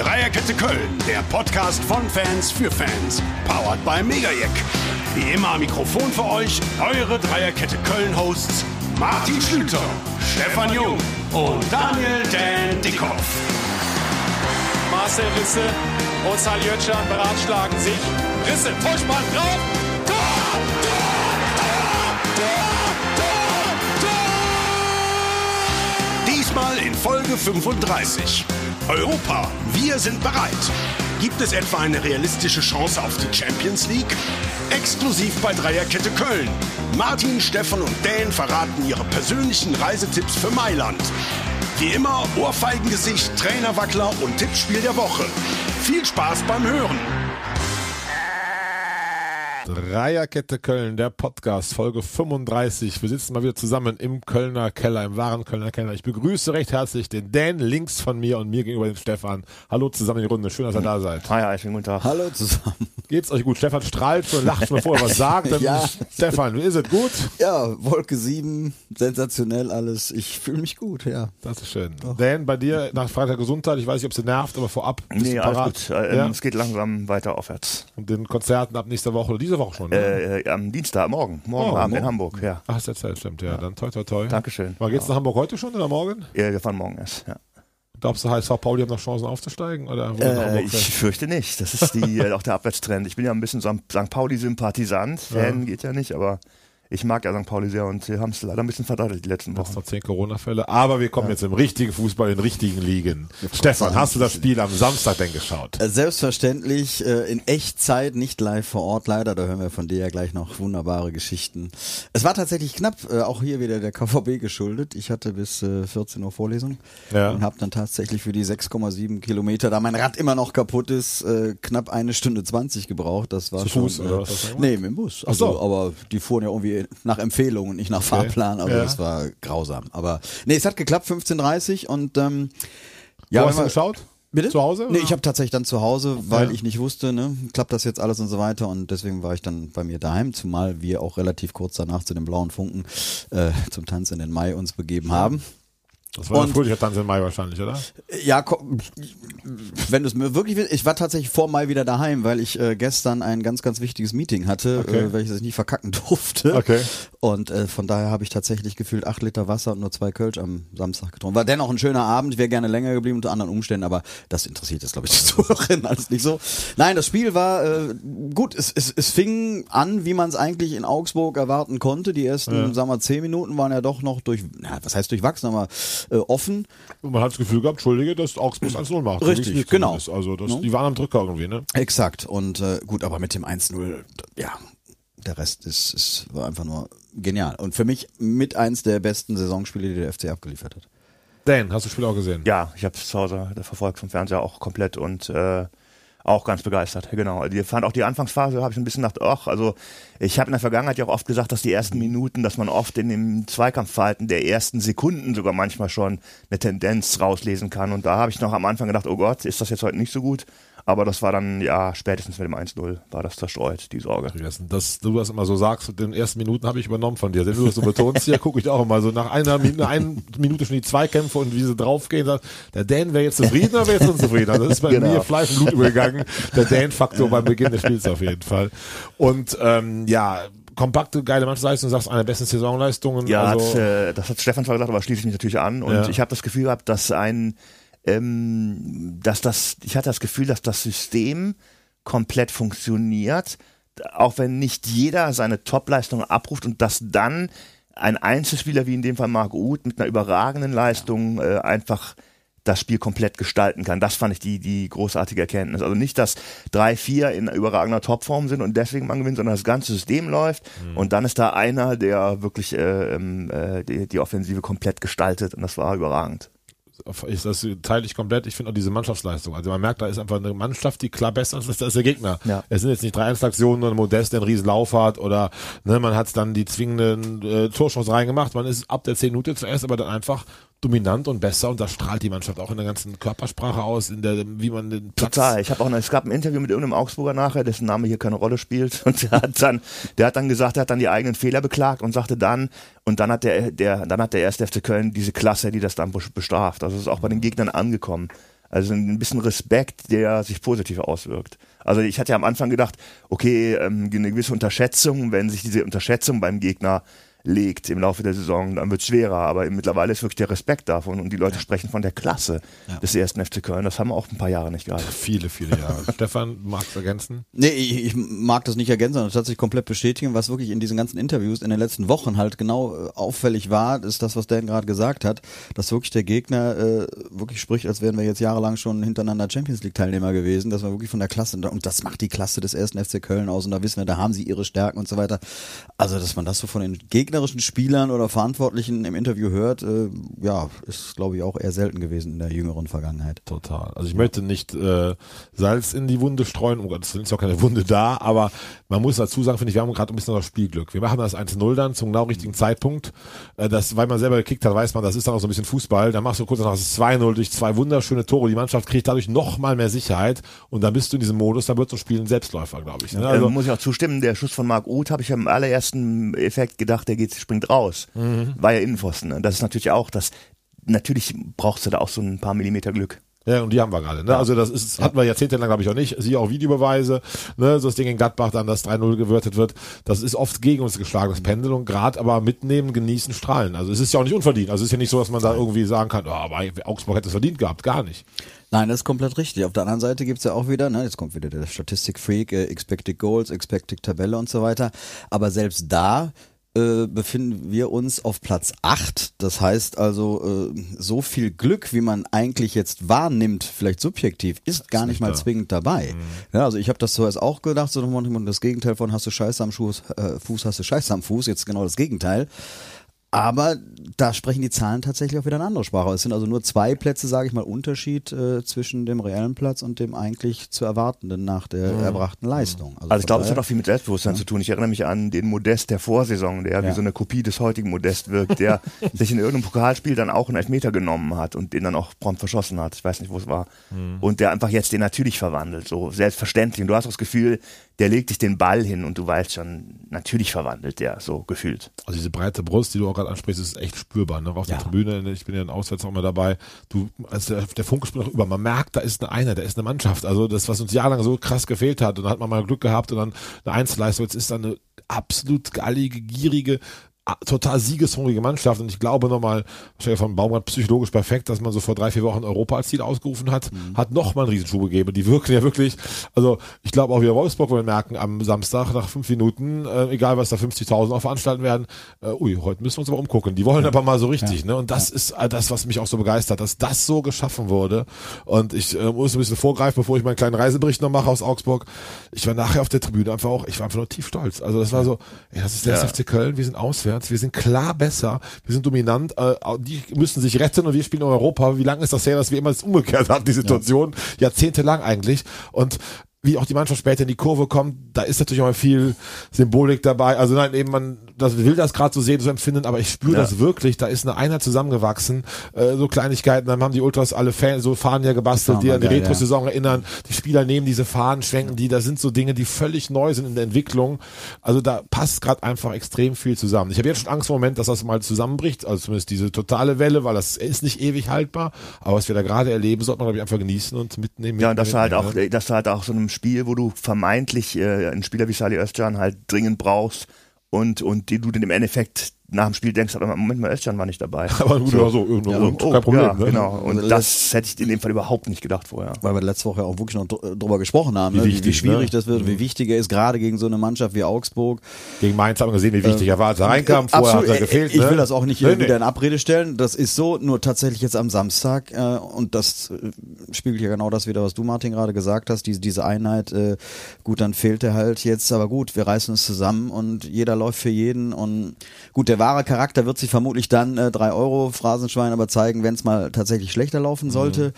Dreierkette Köln, der Podcast von Fans für Fans. Powered by Megajack. Wie immer am Mikrofon für euch eure Dreierkette Köln-Hosts Martin Schlüter, Stefan Jung und Daniel Dan Dickhoff. Marcel Risse und Saljötschan beratschlagen sich. Risse, Vollspann drauf. Folge 35. Europa, wir sind bereit. Gibt es etwa eine realistische Chance auf die Champions League? Exklusiv bei Dreierkette Köln. Martin, Stefan und Dan verraten ihre persönlichen Reisetipps für Mailand. Wie immer Ohrfeigengesicht, Trainerwackler und Tippspiel der Woche. Viel Spaß beim Hören. Dreierkette Köln, der Podcast, Folge 35. Wir sitzen mal wieder zusammen im Kölner Keller, im wahren Kölner Keller. Ich begrüße recht herzlich den Dan links von mir und mir gegenüber den Stefan. Hallo zusammen in die Runde, schön, dass ihr da seid. Hi, hi, schönen guten Tag. Hallo zusammen. Geht's euch gut? Stefan strahlt schon, lacht schon, bevor er was sagt. Dann Ja. Stefan, ist es gut? Ja, Wolke 7, sensationell alles. Ich fühle mich gut, ja. Das ist schön. Dan, bei dir nach Freitag Gesundheit, ich weiß nicht, ob sie nervt, aber vorab bist Nee, du alles gut. Äh, ja? Es geht langsam weiter aufwärts. Und den Konzerten ab nächster Woche oder diese Woche schon? ne? Äh, äh, am Dienstag, morgen. Morgen Oh, Abend in morgen. Hamburg, ja. Ach, ist erzählt, stimmt, ja. Dann toi, toi, toi. Dankeschön. Mal geht's nach Hamburg heute schon oder morgen? Ja, wir fahren morgen erst. Ja. Glaubst du, HSV Pauli haben noch Chancen aufzusteigen? Oder Äh, ich fürchte nicht. Das ist die, äh, auch der Abwärtstrend. Ich bin ja ein bisschen so ein St. Pauli-Sympathisant. Fan geht ja nicht, aber ich mag ja St. Pauli sehr und wir haben es leider ein bisschen verdattelt die letzten Jetzt Wochen. noch zehn Corona-Fälle. Aber wir kommen jetzt im richtigen Fußball, in den richtigen Ligen. Stefan, hast du das Spiel am Samstag denn geschaut? Äh, Selbstverständlich äh, in Echtzeit, nicht live vor Ort leider. Da hören wir von dir ja gleich noch wunderbare Geschichten. Es war tatsächlich knapp, äh, auch hier wieder der KVB geschuldet. Ich hatte bis äh, 14 Uhr Vorlesung Ja. und habe dann tatsächlich für die 6,7 Kilometer, da mein Rad immer noch kaputt ist, äh, knapp eine Stunde 20 gebraucht. Das war Zu schon, Fuß, äh, oder hast gemacht? Nee, mit dem Bus. Ach Also, so. aber die fuhren ja irgendwie nach Empfehlung und nicht nach Fahrplan. Also Ja. das war grausam. Aber nee, es hat geklappt, 15.30 und ähm, Ja, hast du wenn wir- geschaut? Bitte? Zu Hause? Nee, oder? ich habe tatsächlich dann zu Hause, weil Ja. ich nicht wusste, ne, klappt das jetzt alles und so weiter und deswegen war ich dann bei mir daheim, zumal wir auch relativ kurz danach zu den blauen Funken äh, zum Tanz in den Mai uns begeben haben. Das war ein und- fröhlicher Tanz im Mai wahrscheinlich, oder? Ja, wenn du es mir wirklich willst, ich war tatsächlich vor Mai wieder daheim, weil ich äh, gestern ein ganz, ganz wichtiges Meeting hatte, Okay. äh, welches ich nicht verkacken durfte. Okay. Und äh, von daher habe ich tatsächlich gefühlt acht Liter Wasser und nur zwei Kölsch am Samstag getrunken. War dennoch ein schöner Abend, wäre gerne länger geblieben unter anderen Umständen, aber das interessiert jetzt, glaube ich, die Zuhörerinnen alles nicht so. Nein, das Spiel war äh, gut, es, es, es fing an, wie man es eigentlich in Augsburg erwarten konnte. Die ersten, sagen wir, zehn Minuten waren ja doch noch durch, na, was heißt durchwachsen, aber äh, offen. Und man hat das Gefühl gehabt, Entschuldige, dass Augsburg 1-0 macht. Richtig, So genau. Also das, die waren am Drücker irgendwie, ne? Exakt. Und äh, gut, aber mit dem 1-0, ja, der Rest ist, ist war einfach nur genial. Und für mich mit eins der besten Saisonspiele, die der FC abgeliefert hat. Dan, hast du das Spiel auch gesehen? Ja, ich habe es zu Hause verfolgt vom Fernseher auch komplett und äh, auch ganz begeistert. Genau. Die fand auch die Anfangsphase, habe ich ein bisschen gedacht, ach, also ich habe in der Vergangenheit ja auch oft gesagt, dass die ersten Minuten, dass man oft in dem Zweikampfverhalten der ersten Sekunden sogar manchmal schon eine Tendenz rauslesen kann. Und da habe ich noch am Anfang gedacht, oh Gott, ist das jetzt heute nicht so gut? Aber das war dann, ja, spätestens mit dem 1-0 war das zerstreut, die Sorge. Dass du das immer so sagst, den ersten Minuten habe ich übernommen von dir. Wenn du das so betonst hier, gucke ich auch immer so nach einer Minute, einer Minute schon die Zweikämpfe und wie sie draufgehen. Der Dan wäre jetzt zufrieden oder wäre jetzt unzufrieden? Also das ist bei Genau. mir Fleisch und Blut übergegangen. Der Dan-Faktor beim Beginn des Spiels auf jeden Fall. Und ähm, ja, kompakte, geile Mannschaftsleistung, du sagst eine der besten Saisonleistungen. Ja, also, hat, äh, das hat Stefan zwar gesagt, aber schließe ich mich natürlich an. Und Ja. ich habe das Gefühl gehabt, dass ein, ähm, dass das, ich hatte das Gefühl, dass das System komplett funktioniert, auch wenn nicht jeder seine Topleistung abruft und dass dann ein Einzelspieler wie in dem Fall Marc Uth mit einer überragenden Leistung äh, einfach das Spiel komplett gestalten kann. Das fand ich die, die großartige Erkenntnis. Also nicht, dass drei, vier in überragender Topform sind und deswegen man gewinnt, sondern das ganze System läuft und dann ist da einer, der wirklich äh, ähm, äh, die, die Offensive komplett gestaltet und das war überragend. Ich, das teile ich komplett. Ich finde auch diese Mannschaftsleistung. Also man merkt, da ist einfach eine Mannschaft, die klar besser ist als der Gegner. Ja. Es sind jetzt nicht drei Einzelaktionen, sondern Modest, der einen riesen Lauf hat oder ne, man hat dann die zwingenden äh, Torschuss reingemacht. Man ist ab der 10 Minute zuerst aber dann einfach dominant und besser und das strahlt die Mannschaft auch in der ganzen Körpersprache aus, in der, wie man den Platz Total. Ich habe auch, eine, es gab ein Interview mit irgendeinem Augsburger nachher, dessen Name hier keine Rolle spielt. Und der hat dann, der hat dann gesagt, er hat dann die eigenen Fehler beklagt und sagte dann, und dann hat der, der, dann hat der erste FC Köln diese Klasse, die das dann bestraft. Also es ist auch bei den Gegnern angekommen. Also ein bisschen Respekt, der sich positiv auswirkt. Also ich hatte ja am Anfang gedacht, okay, ähm, eine gewisse Unterschätzung, wenn sich diese Unterschätzung beim Gegner legt im Laufe der Saison, dann wird es schwerer. Aber mittlerweile ist wirklich der Respekt davon und die Leute sprechen von der Klasse des ersten FC Köln. Das haben wir auch ein paar Jahre nicht gehabt. Viele, viele Jahre. Stefan, magst du ergänzen? Nee, ich, ich mag das nicht ergänzen, sondern tatsächlich komplett bestätigen, was wirklich in diesen ganzen Interviews in den letzten Wochen halt genau äh, auffällig war, ist das, was Dan gerade gesagt hat, dass wirklich der Gegner äh, wirklich spricht, als wären wir jetzt jahrelang schon hintereinander Champions League Teilnehmer gewesen, dass wir wirklich von der Klasse, und das macht die Klasse des ersten FC Köln aus und da wissen wir, da haben sie ihre Stärken und so weiter. Also, dass man das so von den gegnerischen Spielern oder Verantwortlichen im Interview hört, äh, ja, ist glaube ich auch eher selten gewesen in der jüngeren Vergangenheit. Total. Also ich möchte nicht äh, Salz in die Wunde streuen, um Gottes Willen ist auch keine Wunde da, aber man muss dazu sagen, finde ich, wir haben gerade ein bisschen das Spielglück. Wir machen das 1-0 dann zum genau richtigen Zeitpunkt. Äh, das, weil man selber gekickt hat, weiß man, das ist dann auch so ein bisschen Fußball. Dann machst du kurz danach das 2-0 durch zwei wunderschöne Tore. Die Mannschaft kriegt dadurch noch mal mehr Sicherheit und dann bist du in diesem Modus, da wird so ein Spiel ein Selbstläufer, glaube ich. Ne? Also, Also, muss ich auch zustimmen, der Schuss von Marc Uth habe ich am allerersten Effekt gedacht, der geht, springt raus. War ja Innenpfosten. Ne? Das ist natürlich auch das, natürlich brauchst du da auch so ein paar Millimeter Glück. Ja, und die haben wir gerade. Ne? Also das ist, hatten wir jahrzehntelang, glaube ich, auch nicht. Siehe auch Videobeweise, ne? so das Ding in Gladbach, dann das 3-0 gewürtet wird. Das ist oft gegen uns geschlagen, das Pendel. Und gerade aber mitnehmen, genießen, strahlen. Also es ist ja auch nicht unverdient. Also es ist ja nicht so, dass man da irgendwie sagen kann, oh, aber Augsburg hätte es verdient gehabt. Gar nicht. Nein, das ist komplett richtig. Auf der anderen Seite gibt's ja auch wieder, ne, jetzt kommt wieder der Statistikfreak, äh, Expected Goals, Expected Tabelle und so weiter. Aber selbst da äh, befinden wir uns auf Platz 8. Das heißt also, äh, so viel Glück, wie man eigentlich jetzt wahrnimmt, vielleicht subjektiv, ist gar nicht nicht mal da. zwingend dabei. Ja, also ich habe das zuerst auch gedacht, so das Gegenteil von hast du Scheiße am Fuß, äh, Fuß hast du Scheiße am Fuß, jetzt genau das Gegenteil. Aber da sprechen die Zahlen tatsächlich auch wieder eine andere Sprache. Es sind also nur zwei Plätze, sage ich mal, Unterschied äh, zwischen dem reellen Platz und dem eigentlich zu erwartenden nach der erbrachten Leistung. Also ich von glaube, es hat auch viel mit Selbstbewusstsein zu tun. Ich erinnere mich an den Modest der Vorsaison, der Ja. wie so eine Kopie des heutigen Modest wirkt, der sich in irgendeinem Pokalspiel dann auch einen Elfmeter genommen hat und den dann auch prompt verschossen hat. Ich weiß nicht, wo es war. Und der einfach jetzt den natürlich verwandelt, so selbstverständlich. Und du hast auch das Gefühl, der legt dich den Ball hin und du weißt schon, natürlich verwandelt der, so gefühlt. Also diese breite Brust, die du auch gerade ansprichst, ist echt spürbar. Ne? Auf der Tribüne, ich bin ja in Auswärts auch mal dabei. Du, also der, der Funke spielt auch über. Man merkt, da ist eine Einheit, da ist eine Mannschaft. Also das, was uns jahrelang so krass gefehlt hat. Und dann hat man mal Glück gehabt und dann eine Einzelleistung. Jetzt ist da eine absolut gallige, gierige, total siegeshungrige Mannschaft. Und ich glaube nochmal, von Baumgart psychologisch perfekt, dass man so vor drei, vier Wochen Europa als Ziel ausgerufen hat, hat nochmal einen Riesenschub gegeben. Die wirken ja wirklich, also ich glaube auch wir Wolfsburg wollen merken am Samstag nach fünf Minuten, äh, egal was da 50.000 auch veranstalten werden, äh, ui, heute müssen wir uns aber umgucken. Die wollen aber mal so richtig, ne? Und das ist äh, das, was mich auch so begeistert, dass das so geschaffen wurde. Und ich äh, muss ein bisschen vorgreifen, bevor ich meinen kleinen Reisebericht noch mache aus Augsburg. Ich war nachher auf der Tribüne einfach auch, ich war einfach nur tief stolz. Also das war so, ey, das ist der Ja. FC Köln, wir sind auswärts, wir sind klar besser, wir sind dominant, äh, die müssen sich retten und wir spielen in Europa. Wie lange ist das her, dass wir immer das umgekehrt hatten, die Situation? Jahrzehntelang eigentlich. Und wie auch die Mannschaft später in die Kurve kommt, da ist natürlich auch mal viel Symbolik dabei. Also nein, eben man das will das gerade so sehen, so empfinden, aber ich spüre Ja. das wirklich. Da ist eine Einheit zusammengewachsen, äh, so Kleinigkeiten. Dann haben die Ultras alle Fan, so Fahnen ja gebastelt, die an die Retro-Saison erinnern. Die Spieler nehmen diese Fahnen, schwenken die. Das sind so Dinge, die völlig neu sind in der Entwicklung. Also da passt gerade einfach extrem viel zusammen. Ich habe jetzt schon Angst im Moment, dass das mal zusammenbricht. Also zumindest diese totale Welle, weil das ist nicht ewig haltbar. Aber was wir da gerade erleben, sollte man glaube ich einfach genießen und mitnehmen. Ja, und das war halt mitnehmen, auch, ne? das war halt auch so einem Spiel, wo du vermeintlich äh, einen Spieler wie Salih Özcan halt dringend brauchst und, und die du dann im Endeffekt nach dem Spiel denkst, aber Moment mal, Özcan war nicht dabei. Aber gut, ja, so, irgendwo, Ja, und, Oh, kein Problem. ja, ne? genau. Und Also das hätte ich in dem Fall überhaupt nicht gedacht vorher. weil wir letzte Woche auch wirklich noch dr- drüber gesprochen haben, Wie ne? wichtig, wie schwierig ne? das wird, wie wichtig er ist, gerade gegen so eine Mannschaft wie Augsburg. Gegen Mainz haben wir gesehen, wie wichtig er war, als er reinkam. Vorher Absolut, hat er gefehlt. Ich ne? will das auch nicht Nee, äh, nee. wieder in Abrede stellen. Das ist so, nur tatsächlich jetzt am Samstag, äh, und das äh, spiegelt ja genau das wieder, was du, Martin, gerade gesagt hast, diese, diese Einheit, äh, gut, dann fehlt er halt jetzt, aber gut, wir reißen es zusammen und jeder läuft für jeden und gut, der wahre Charakter wird sich vermutlich dann äh, drei Euro Phrasenschwein aber zeigen, wenn es mal tatsächlich schlechter laufen sollte.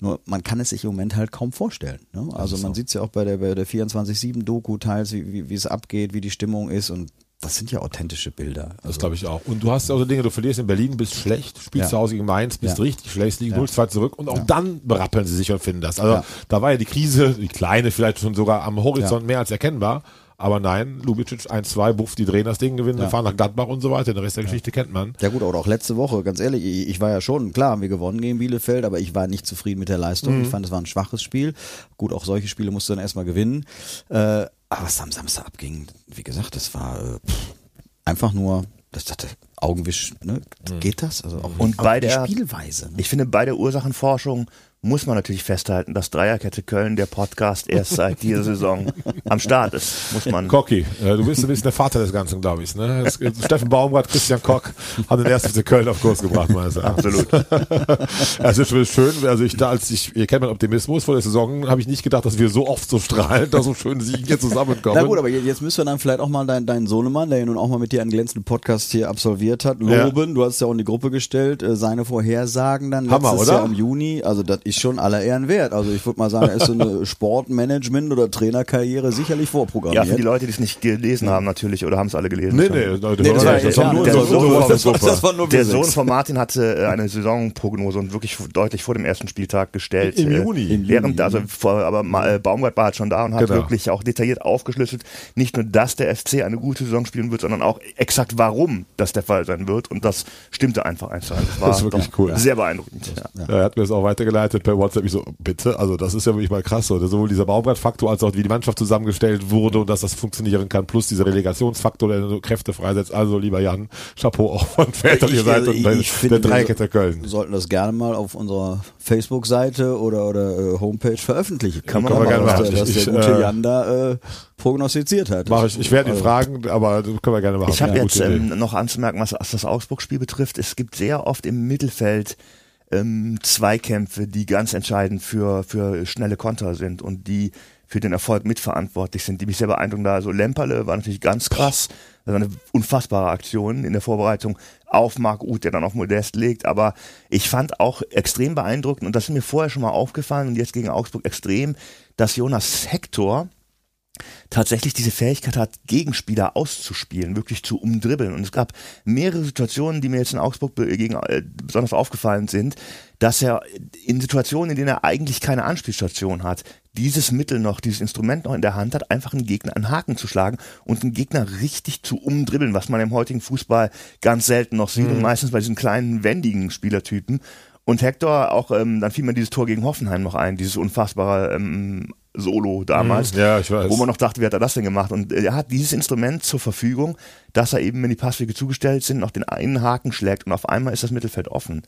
Nur man kann es sich im Moment halt kaum vorstellen. Ne? Also man sieht es ja auch bei der, bei der 24-7-Doku teils, wie, es abgeht, wie die Stimmung ist und das sind ja authentische Bilder. Also, Das glaube ich auch. Und du hast ja auch so Dinge, du verlierst in Berlin, bist schlecht, spielst Ja. zu Hause gegen Mainz, bist Ja. richtig schlecht, liegen Ja. 0-2 zurück und auch dann berappeln sie sich und finden das. Also Ja. da war ja die Krise, die kleine vielleicht schon sogar am Horizont mehr als erkennbar. Aber nein, Lubicic 1-2, Buff, die drehen das Ding, gewinnen, Ja. fahren nach Gladbach und so weiter. Den Rest der Geschichte kennt man. Ja gut, oder auch letzte Woche, ganz ehrlich, ich, ich war ja schon, klar haben wir gewonnen gegen Bielefeld, aber ich war nicht zufrieden mit der Leistung. Ich fand, es war ein schwaches Spiel. Gut, auch solche Spiele musst du dann erstmal gewinnen. Äh, aber was am Samstag abging, wie gesagt, das war äh, pff, einfach nur, das dachte, Augenwisch, ne? Geht das? Also auch, Und bei die der- Spielweise. Ne? Ich finde, bei der Ursachenforschung muss man natürlich festhalten, dass Dreierkette Köln, der Podcast, erst seit dieser Saison am Start ist. Muss man. Cocky, äh, du bist ein bisschen der Vater des Ganzen, glaube ich. Ne? Es, Steffen Baumgart, Christian Koch haben den ersten Köln auf Kurs gebracht, meines Erachtens. Absolut. Es ist schon schön, also ich da, als ich, ihr kennt meinen Optimismus vor der Saison, habe ich nicht gedacht, dass wir so oft so strahlen, dass so schön Siegen hier zusammenkommen. Na gut, aber je- jetzt müssen wir dann vielleicht auch mal deinen, deinen Sohnemann, der ja nun auch mal mit dir einen glänzenden Podcast hier absolviert hat, loben. Du hast ja auch in die Gruppe gestellt, äh, seine Vorhersagen dann Hammer, letztes oder? Jahr im Juni. Also das ist schon aller Ehren wert. Also ich würde mal sagen, da ist so eine Sportmanagement- oder Trainerkarriere sicherlich Ja, vorprogrammiert. für die Leute, die es nicht gelesen haben, natürlich, oder haben es alle gelesen? nee, nee, Leute, Nee, das war- das ja, war nur der Sohn nur Der Sohn von Martin hatte äh, eine Saisonprognose und wirklich deutlich vor dem ersten Spieltag gestellt. Im äh, Juni. Während, also vor, aber äh, Baumgart war halt schon da und hat Genau. wirklich auch detailliert aufgeschlüsselt, nicht nur, dass der FC eine gute Saison spielen wird, sondern auch exakt warum das der Fall sein wird. Und das stimmte einfach eins zu eins. Das war Das ist wirklich cool. Sehr beeindruckend. Ja. Ja, Er hat mir das auch weitergeleitet per WhatsApp. Ich so, bitte, also das ist ja wirklich mal krass. So. Sowohl dieser Baumgart-Faktor als auch wie die Mannschaft zusammengestellt wurde und dass das funktionieren kann, plus dieser Relegationsfaktor, der so Kräfte freisetzt. Also lieber Jan, Chapeau auch von väterlicher Ich- Seite also und der, ich finde, der wir Dreikette Köln. Wir sollten das gerne mal auf unserer Facebook-Seite oder, oder äh, Homepage veröffentlichen. Kann man Kann man gerne dass, machen. der, dass Ich- der gute äh, Jan da äh, prognostiziert hat. Mach ich, ich werde ihn Also, fragen, aber das können wir gerne machen. Ich habe Ja, jetzt ähm, noch anzumerken, was, was das Augsburg-Spiel betrifft. Es gibt sehr oft im Mittelfeld ähm, Zweikämpfe, die ganz entscheidend für, für schnelle Konter sind und die für den Erfolg mitverantwortlich sind, die mich sehr beeindrucken. Da also Lemperle war natürlich ganz krass. Das war eine unfassbare Aktion in der Vorbereitung auf Marc Uth, der dann auf Modest legt. Aber ich fand auch extrem beeindruckend, und das ist mir vorher schon mal aufgefallen und jetzt gegen Augsburg extrem, dass Jonas Hector, tatsächlich diese Fähigkeit hat, Gegenspieler auszuspielen, wirklich zu umdribbeln. Und es gab mehrere Situationen, die mir jetzt in Augsburg gegen, äh, besonders aufgefallen sind, dass er in Situationen, in denen er eigentlich keine Anspielstation hat, dieses Mittel noch, dieses Instrument noch in der Hand hat, einfach einen Gegner einen Haken zu schlagen und einen Gegner richtig zu umdribbeln, was man im heutigen Fußball ganz selten noch sieht und meistens bei diesen kleinen, wendigen Spielertypen. Und Hector, auch, ähm, dann fiel mir dieses Tor gegen Hoffenheim noch ein, dieses unfassbare ähm, Solo damals. Mhm. Ja, ich weiß. Wo man noch dachte, wie hat er das denn gemacht? Und äh, er hat dieses Instrument zur Verfügung, dass er eben, wenn die Passwege zugestellt sind, noch den einen Haken schlägt und auf einmal ist das Mittelfeld offen.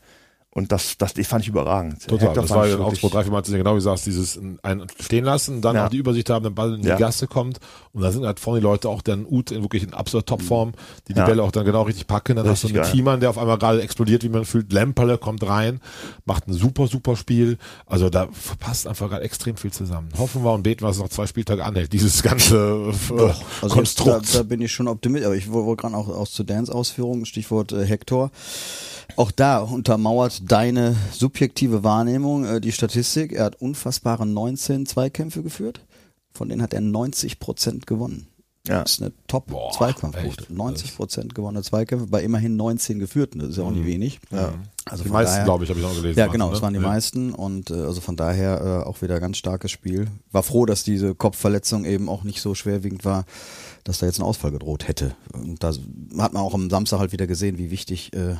Und das, das die fand ich überragend. Total. Hector das war in Augsburg drei, vier Mal genau wie du sagst, dieses einen stehen lassen, dann Ja. auch die Übersicht haben, der Ball in die Ja. Gasse kommt und da sind halt vorne die Leute auch dann Ut in wirklich in absoluter Topform, die die Ja. Bälle auch dann genau richtig packen. Dann hast du Richtig einen geil. Thiemann, der auf einmal gerade explodiert, wie man fühlt. Lemperle kommt rein, macht ein super, super Spiel. Also da passt einfach gerade extrem viel zusammen. Hoffen wir und beten, was noch zwei Spieltage anhält. Dieses ganze äh, Also jetzt, Konstrukt. da, da bin ich schon optimistisch, aber ich wollte gerade auch aus zu Dans Ausführungen, Stichwort äh, Hector. Auch da untermauert deine subjektive Wahrnehmung äh, die Statistik. Er hat unfassbare 19 Zweikämpfe geführt, von denen hat er 90 Prozent gewonnen. Ja. Das ist eine Top-Zweikampfquote. echt? 90 Prozent gewonnene Zweikämpfe bei immerhin 19 geführten. Das ist ja auch nicht wenig. Ja. Also die meisten, glaube ich, habe ich auch gelesen. ja, genau, ne? das waren die Ja. meisten und äh, also von daher äh, auch wieder ganz starkes Spiel. War froh, dass diese Kopfverletzung eben auch nicht so schwerwiegend war, dass da jetzt ein Ausfall gedroht hätte. Und da hat man auch am Samstag halt wieder gesehen, wie wichtig äh,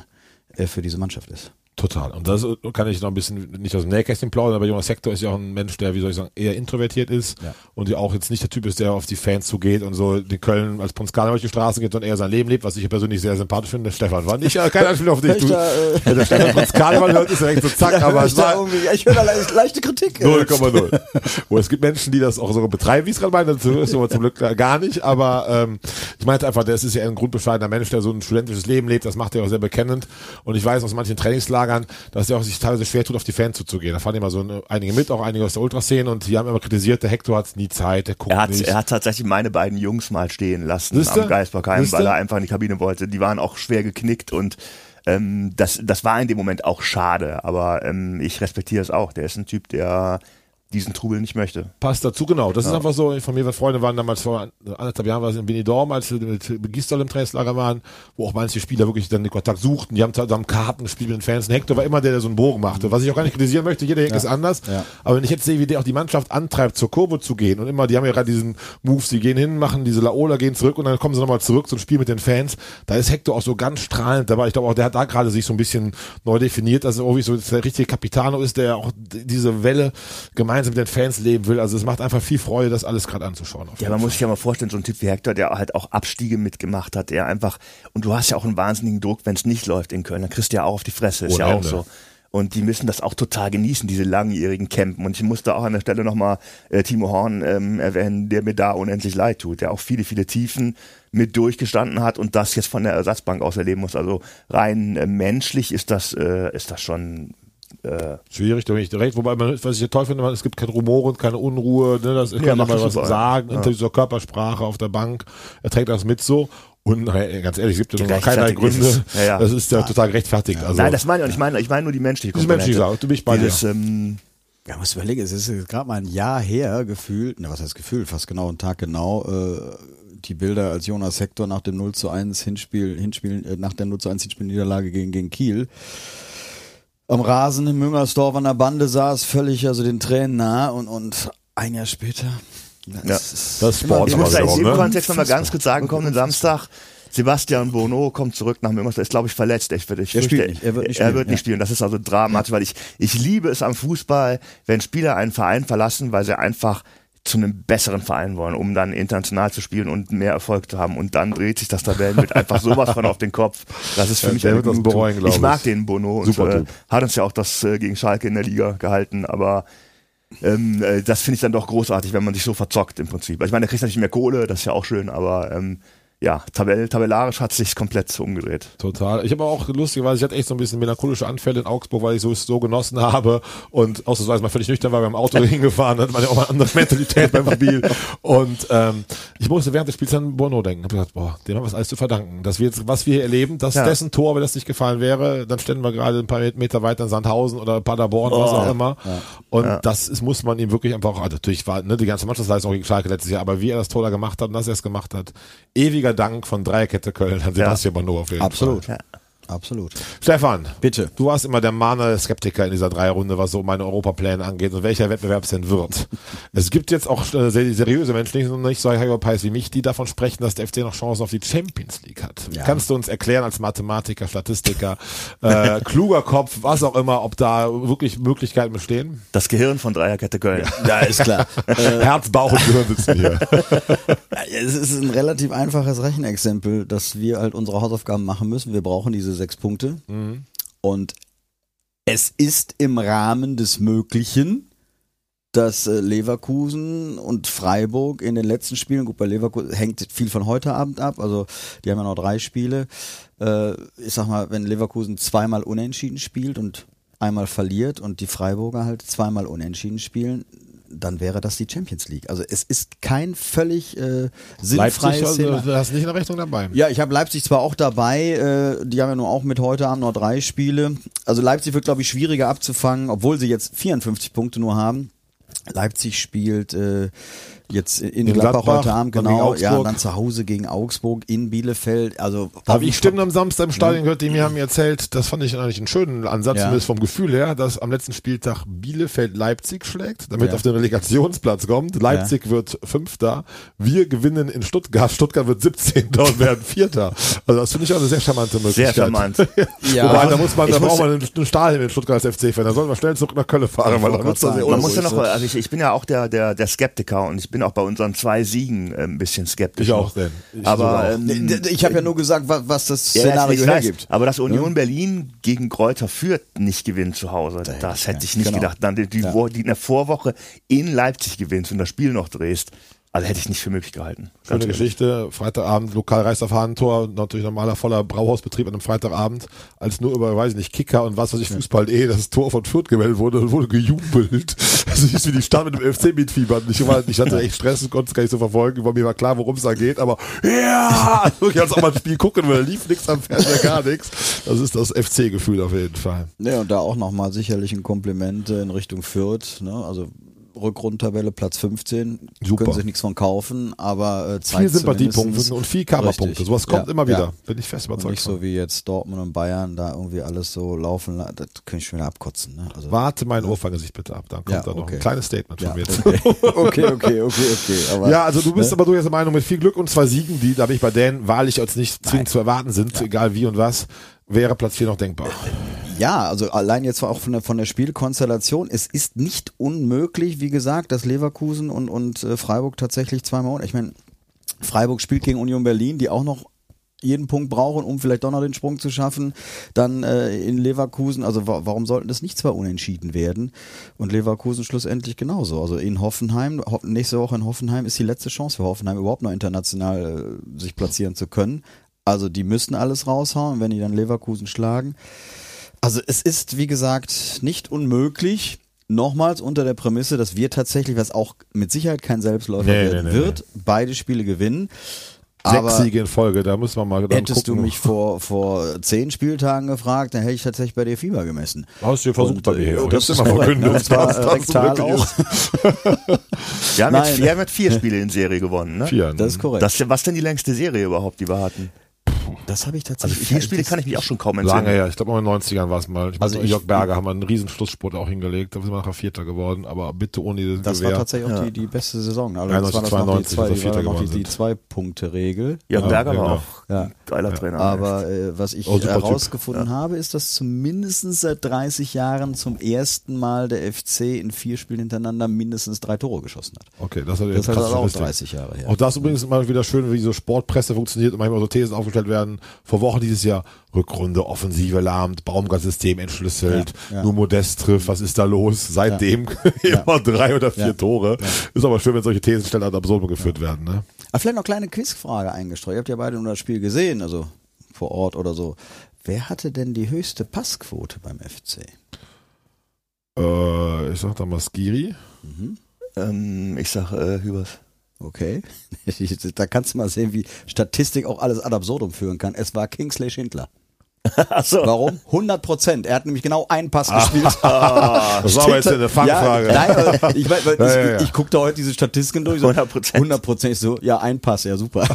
er für diese Mannschaft ist. Total. Und das kann ich noch ein bisschen nicht aus dem Nähkästchen plaudern, aber Jonas Sektor ist ja auch ein Mensch, der, wie soll ich sagen, eher introvertiert ist Ja. und ja auch jetzt nicht der Typ ist, der auf die Fans zugeht und so in Köln als Prinz Karl durch die Straßen geht, sondern eher sein Leben lebt, was ich persönlich sehr sympaphisch finde. Stefan war nicht, kein Anspiel auf dich. Du, äh, wenn der Stefan Prinz Karneval hört, ist er direkt so zack, aber es war ich höre da leicht, leichte Kritik. äh. 0,0. Und es gibt Menschen, die das auch so betreiben, wie es gerade meinte, das ist aber zum Glück gar nicht, aber ähm, ich meinte einfach, das ist ja ein grundbescheidener Mensch, der so ein studentisches Leben lebt, das macht er auch sehr bekennend und ich weiß aus manchen Trainingslagern, dass er auch sich teilweise schwer tut, auf die Fans zuzugehen. Da fahren immer so einige mit, auch einige aus der Ultraszene und die haben immer kritisiert, der Hector hat nie Zeit, der guckt Er hat, nicht. er hat tatsächlich meine beiden Jungs mal stehen lassen Siehste? am Geisbergheim, weil er einfach in die Kabine wollte. Die waren auch schwer geknickt und ähm, das, das war in dem Moment auch schade, aber ähm, ich respektiere es auch. Der ist ein Typ, der diesen Trubel nicht möchte. Passt dazu, genau. Das ist einfach so, von mir, Freunde waren damals vor anderthalb Jahren, war es in Benidorm, als wir mit Gistol im Trainingslager waren, wo auch manche Spieler wirklich dann den Kontakt suchten. Die haben zusammen Karten gespielt mit den Fans. Und Hector war immer der, der so einen Bogen machte. Was ich auch gar nicht kritisieren möchte, jeder Heck ist anders. Ja. Aber wenn ich jetzt sehe, wie der auch die Mannschaft antreibt, zur Kurve zu gehen und immer, die haben ja gerade diesen Move, sie gehen hin, machen diese Laola, gehen zurück und dann kommen sie nochmal zurück zum Spiel mit den Fans. Da ist Hector auch so ganz strahlend dabei. Ich glaube auch, der hat da gerade sich so ein bisschen neu definiert, dass er irgendwie so der richtige Capitano ist, der auch diese Welle gemeinsam mit den Fans leben will. Also es macht einfach viel Freude, das alles gerade anzuschauen. Ja, man Fall. muss sich ja mal vorstellen, so ein Typ wie Hector, der halt auch Abstiege mitgemacht hat, der einfach, und du hast ja auch einen wahnsinnigen Druck, wenn es nicht läuft in Köln, dann kriegst du ja auch auf die Fresse, ist Ohne ja auch Ende. so. Und die müssen das auch total genießen, diese langjährigen Campen. Und ich musste auch an der Stelle nochmal äh, Timo Horn ähm, erwähnen, der mir da unendlich leid tut, der auch viele, viele Tiefen mit durchgestanden hat und das jetzt von der Ersatzbank aus erleben muss. Also rein äh, menschlich ist das, äh, ist das schon äh, Schwierig, da bin ich direkt. Wobei, man, was ich ja toll finde, man, es gibt keine Rumoren, keine Unruhe, ne, das kann ja, mal was super, ja. sagen, hinter dieser Körpersprache auf der Bank. Er trägt das mit so. Und ganz ehrlich, es gibt ja noch keinerlei Gründe. Ja, ja. Das ist ja total gerechtfertigt. Also, Nein, das meine ich auch nicht. Ich meine, ich meine nur die menschliche menschliche Komponente. Sache, du bist bei dir. Dieses, ähm, Ja, muss überlegen, es ist gerade mal ein Jahr her gefühlt, na was heißt gefühlt, fast genau einen Tag genau, äh, die Bilder als Jonas Hector nach dem 0 zu 1 Hinspiel, Hinspiel äh, nach der 0 zu 1 Hinspielniederlage gegen, gegen Kiel am Rasen in Müngersdorf an der Bande saß, völlig also den Tränen nah und, und ein Jahr später. Ja. Das ist Sport, Ich muss da dem ne? Kontext nochmal ganz kurz sagen, kommenden Samstag, Sebastian Bono kommt zurück nach Müngersdorf, ist glaube ich verletzt. Ich, ich Er spielt nicht. Er wird nicht er spielen, wird nicht ja. spielen. Das ist also dramatisch, weil ich, ich liebe es am Fußball, wenn Spieler einen Verein verlassen, weil sie einfach zu einem besseren Verein wollen, um dann international zu spielen und mehr Erfolg zu haben. Und dann dreht sich das Tabellenbild einfach sowas von auf den Kopf. Das ist für Ja, mich der wird das bereuen, glaub Ich mag ich. den Bono und Super äh, Typ. hat uns ja auch das äh, gegen Schalke in der Liga gehalten, aber ähm, äh, das finde ich dann doch großartig, wenn man sich so verzockt im Prinzip. Ich meine, er kriegt natürlich mehr Kohle, das ist ja auch schön, aber ähm, ja, tabell tabellarisch hat sich komplett umgedreht. Total. Ich habe auch lustigerweise, ich hatte echt so ein bisschen melancholische Anfälle in Augsburg, weil ich so es so genossen habe und ausnahmsweise mal völlig nüchtern war beim Auto hingefahren, hat man ja auch mal eine andere Mentalität beim Spiel. Und ähm, ich musste während des Spiels an Bono denken. Hab gesagt, boah, dem haben wir es alles zu verdanken. Dass wir jetzt, was wir hier erleben, dass Ja. dessen Tor, wenn das nicht gefallen wäre, dann ständen wir gerade ein paar Meter weiter in Sandhausen oder Paderborn, was Oh. auch immer. Und das ist, muss man ihm wirklich einfach auch, also natürlich war ne, die ganze Mannschaftsleistung gegen Schalke letztes Jahr, aber wie er das Tor da gemacht hat und dass er es gemacht hat, ewiger Dank von Dreierkette Köln an Sebastian auf jeden Absolut. Fall. Absolut. Stefan, Bitte. Du warst immer der Mahner der Skeptiker in dieser Dreierrunde, was so meine Europapläne angeht und welcher Wettbewerb es denn wird. es gibt jetzt auch äh, sehr seriöse Menschen, nicht, nicht so Hyperpies wie mich, die davon sprechen, dass der FC noch Chancen auf die Champions League hat. Ja. Kannst du uns erklären als Mathematiker, Statistiker, äh, kluger Kopf, was auch immer, ob da wirklich Möglichkeiten bestehen? Das Gehirn von Dreierkette Köln. Ja, ist klar. Herz, Bauch und Gehirn sitzen hier. Es ist ein relativ einfaches Rechenexempel, dass wir halt unsere Hausaufgaben machen müssen. Wir brauchen diese sechs Punkte. Und es ist im Rahmen des Möglichen, dass äh, Leverkusen und Freiburg in den letzten Spielen, gut, bei Leverkusen hängt viel von heute Abend ab, also die haben ja noch drei Spiele. Äh, ich sag mal, wenn Leverkusen zweimal unentschieden spielt und einmal verliert und die Freiburger halt zweimal unentschieden spielen, dann wäre das die Champions League. Also es ist kein völlig äh, sinnfreies Leipzig, also, Thema. du hast nicht in der Rechnung dabei. Ja, ich habe Leipzig zwar auch dabei, äh, die haben ja nur auch mit heute Abend noch drei Spiele. Also Leipzig wird, glaube ich, schwieriger abzufangen, obwohl sie jetzt 54 Punkte nur haben. Leipzig spielt äh, jetzt in, In Gladbach, Gladbach, heute Abend, dann gegen genau, ja, und dann zu Hause gegen Augsburg in Bielefeld. Also habe ich Stimmen am Samstag im Stadion gehört, die mir haben erzählt, das fand ich eigentlich einen schönen Ansatz, Ja. zumindest vom Gefühl her, dass am letzten Spieltag Bielefeld Leipzig schlägt, damit Ja. auf den Relegationsplatz kommt. Leipzig wird Fünfter, wir gewinnen in Stuttgart, Stuttgart wird 17. und werden Vierter. Also das finde ich auch eine sehr charmante Möglichkeit. Sehr charmant. Ja. Wobei, da muss man, da braucht man einen, Stadion in Stuttgart als FC-Fan, da soll man schnell zurück nach Köln fahren, weil da gerade sehr sagen, Man muss ja noch, also ich, ich bin ja auch der, der, der Skeptiker und ich bin auch bei unseren zwei Siegen äh, ein bisschen skeptisch. Ich auch, denn. Ich Aber auch. ähm, Ich habe ja nur gesagt, wa- was das Ja, ja, Szenario ich weiß, hergibt. Aber dass Union Berlin gegen Kräuter Fürth nicht gewinnt zu Hause, das hätte ich nicht genau. gedacht. Dann die, die, Ja. Wo- die in der Vorwoche in Leipzig gewinnst und das Spiel noch drehst, also hätte ich nicht für möglich gehalten. Schöne. Geschichte, Freitagabend, lokal Reis auf Hahntor, natürlich normaler voller Brauhausbetrieb an einem Freitagabend, als nur über, weiß ich nicht, Kicker und was weiß ich, Fußball.de, das Tor von Fürth gewählt wurde und wurde gejubelt. Also ich wie die Stadt mit dem FC mitfiebern. Ich, war, ich hatte echt Stress und konnte es gar nicht so verfolgen, weil mir war klar, worum es da geht, aber ja, also ich als auch mal ein Spiel gucken, weil da lief nichts am Fernseher, gar nichts. Das ist das FC-Gefühl auf jeden Fall. Ja, und da auch nochmal sicherlich ein Kompliment in Richtung Fürth. Ne? Also Rückrundtabelle Platz 15. Super. Können sich nichts von kaufen, aber äh, Viel zeigt Sympathiepunkte zumindest- und viel. Richtig. Sowas kommt Ja, immer wieder. ja. Bin ich fest Und überzeugt. nicht so wie jetzt Dortmund und Bayern da irgendwie alles so laufen. la- Das könnte ich schon wieder abkotzen. Ne? Also, Warte mein Ohrfeigesicht bitte ab. Dann kommt Ja, da noch okay. ein kleines Statement von ja, mir. okay. okay, okay, okay, okay. Aber, Ja, also du bist Ne? aber durchaus der Meinung, mit viel Glück und zwei Siegen, die, da bin ich bei Dan, wahrlich als nicht zwingend zu erwarten sind, egal wie und was, wäre Platz 4 noch denkbar. Ja, also allein jetzt auch von der, von der Spielkonstellation. Es ist nicht unmöglich, wie gesagt, dass Leverkusen und, und äh, Freiburg tatsächlich zweimal. Ich meine, Freiburg spielt gegen Union Berlin, die auch noch jeden Punkt brauchen, um vielleicht doch noch den Sprung zu schaffen. Dann äh, in Leverkusen, also wa warum sollten das nicht zwei Unentschieden werden? Und Leverkusen schlussendlich genauso. Also in Hoffenheim, ho nächste Woche in Hoffenheim ist die letzte Chance für Hoffenheim überhaupt noch international äh, sich platzieren zu können. Also die müssen alles raushauen, wenn die dann Leverkusen schlagen. Also es ist, wie gesagt, nicht unmöglich. Nochmals unter der Prämisse, dass wir tatsächlich, was auch mit Sicherheit kein Selbstläufer Nee, werden nee, nee, wird, beide Spiele gewinnen. Sechs Aber Siege in Folge, da muss man mal dann hättest du gucken. mich vor, vor zehn Spieltagen gefragt, dann hätte ich tatsächlich bei dir Fieber gemessen. Hast du versucht Und, bei mir äh, hier. das ist immer verkündet. ne? Das war, rektal auch. Wir haben, Nein. jetzt, wir haben jetzt vier Spiele in Serie gewonnen, ne? Vier. Das ist korrekt. Das, was denn die längste Serie überhaupt, die wir hatten? Das habe ich Also tatsächlich. vier Spiele kann ich mich auch schon kaum entsinnen. Lange her, ich glaube in den 90ern war es mal. Ich Also also ich- Jörg Berger haben wir einen riesen Schlussspurt auch hingelegt, da sind wir nachher Vierter geworden, aber bitte ohne dieses Das war Gewehr. tatsächlich auch Ja. die, die beste Saison. Also 91, das war das noch die 92, zwei, die, war Vierter noch die, die. Zwei-Punkte-Regel. Jörg Ja, Berger war genau. auch Ja. ein geiler Trainer. Aber äh, was ich Oh, herausgefunden habe, ist, dass zumindest seit 30 Jahren zum ersten Mal der FC in vier Spielen hintereinander mindestens drei Tore geschossen hat. Okay, das, hat Das ist krasse auch Statistik. 30 Jahre her. Auch das übrigens immer wieder schön, wie so Sportpresse funktioniert und manchmal so Thesen aufgestellt werden. Vor Wochen dieses Jahr Rückrunde, Offensive lahmt, Baumgart-System entschlüsselt, Ja, ja. nur Modest trifft, was ist da los? Seitdem Ja. immer drei oder vier Ja. Tore. Ist aber schön, wenn solche Thesenstellen ad absurdum geführt werden. Ne? Aber vielleicht noch eine kleine Quizfrage eingestreut. Ihr habt ja beide nur das Spiel gesehen, also vor Ort oder so. Wer hatte denn die höchste Passquote beim FC? Äh, ich sag da mal Skiri. ähm, ich sag äh, Hübers. Okay. da kannst du mal sehen, wie Statistik auch alles ad absurdum führen kann. Es war Kingsley Schindler. Achso. Warum? 100 Prozent. Er hat nämlich genau einen Pass gespielt. Das war aber jetzt eine Fangfrage. Ja, nein, aber ich, Ja, ich, ja, ja. ich guckte heute diese Statistiken durch. So 100%. 100 Prozent. Ich so, ja, ein Pass, ja super.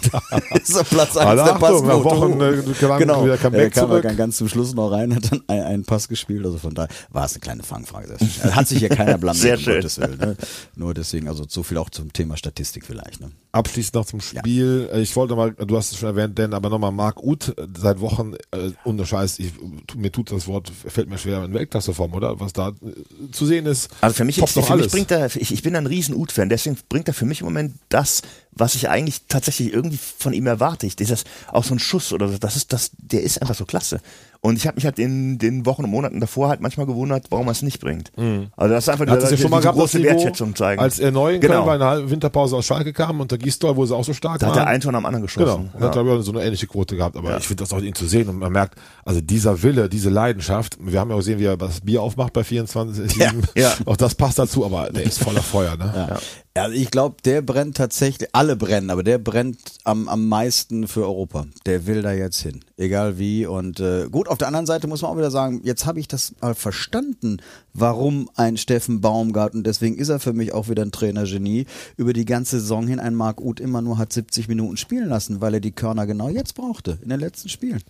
ist so Platz 1 Alle der Achtung, nach. Wochen, äh, gelang genau. wieder Comeback er kam zurück. ganz zum Schluss noch rein, hat dann einen, Pass gespielt. Also von daher war es eine kleine Fangfrage. Hat sich hier keiner blamiert, Sehr schön. Willen. Ne? Nur deswegen, also so viel auch zum Thema Statistik vielleicht. Ne? Abschließend noch zum Spiel. Äh, Ich wollte mal, du hast es schon erwähnt, denn aber nochmal Marc Uth, äh, seit Wochen, äh, ohne Scheiß, ich, mir tut das Wort, fällt mir schwer in Weltklasseform, oder? Was da äh, zu sehen ist. Also für mich, ist, für mich bringt er, ich, ich bin ein riesen Ut-Fan, deswegen bringt er für mich im Moment das, was ich eigentlich tatsächlich irgendwie von ihm erwarte. Ich, das ist auch so ein Schuss oder so, das ist das, der ist einfach so klasse. Und ich habe mich halt in den Wochen und Monaten davor halt manchmal gewundert, warum er es nicht bringt. Also das ist einfach es ja diese schon mal gehabt, große Wertschätzung zeigen. als er neu in Genau. Köln der Halb- Winterpause aus Schalke kam und der Gisdol, wo sie auch so stark da hat er waren. ein Tor am anderen geschossen. Genau. Und hat, glaube ich, auch so eine ähnliche Quote gehabt. Aber ich finde das auch ihn zu sehen und man merkt, also dieser Wille, diese Leidenschaft, wir haben ja auch gesehen, wie er das Bier aufmacht bei 24, Ja, ja. Auch das passt dazu, aber der ist voller Feuer, ne? Ja. Also ich glaube, der brennt tatsächlich, alle brennen, aber der brennt am, am meisten für Europa. Der will da jetzt hin, egal wie. Und äh, gut, auf der anderen Seite muss man auch wieder sagen, jetzt habe ich das mal verstanden, warum ein Steffen Baumgart, und deswegen ist er für mich auch wieder ein Trainergenie, über die ganze Saison hin ein Marc Uth immer nur hat 70 Minuten spielen lassen, weil er die Körner genau jetzt brauchte, in den letzten Spielen.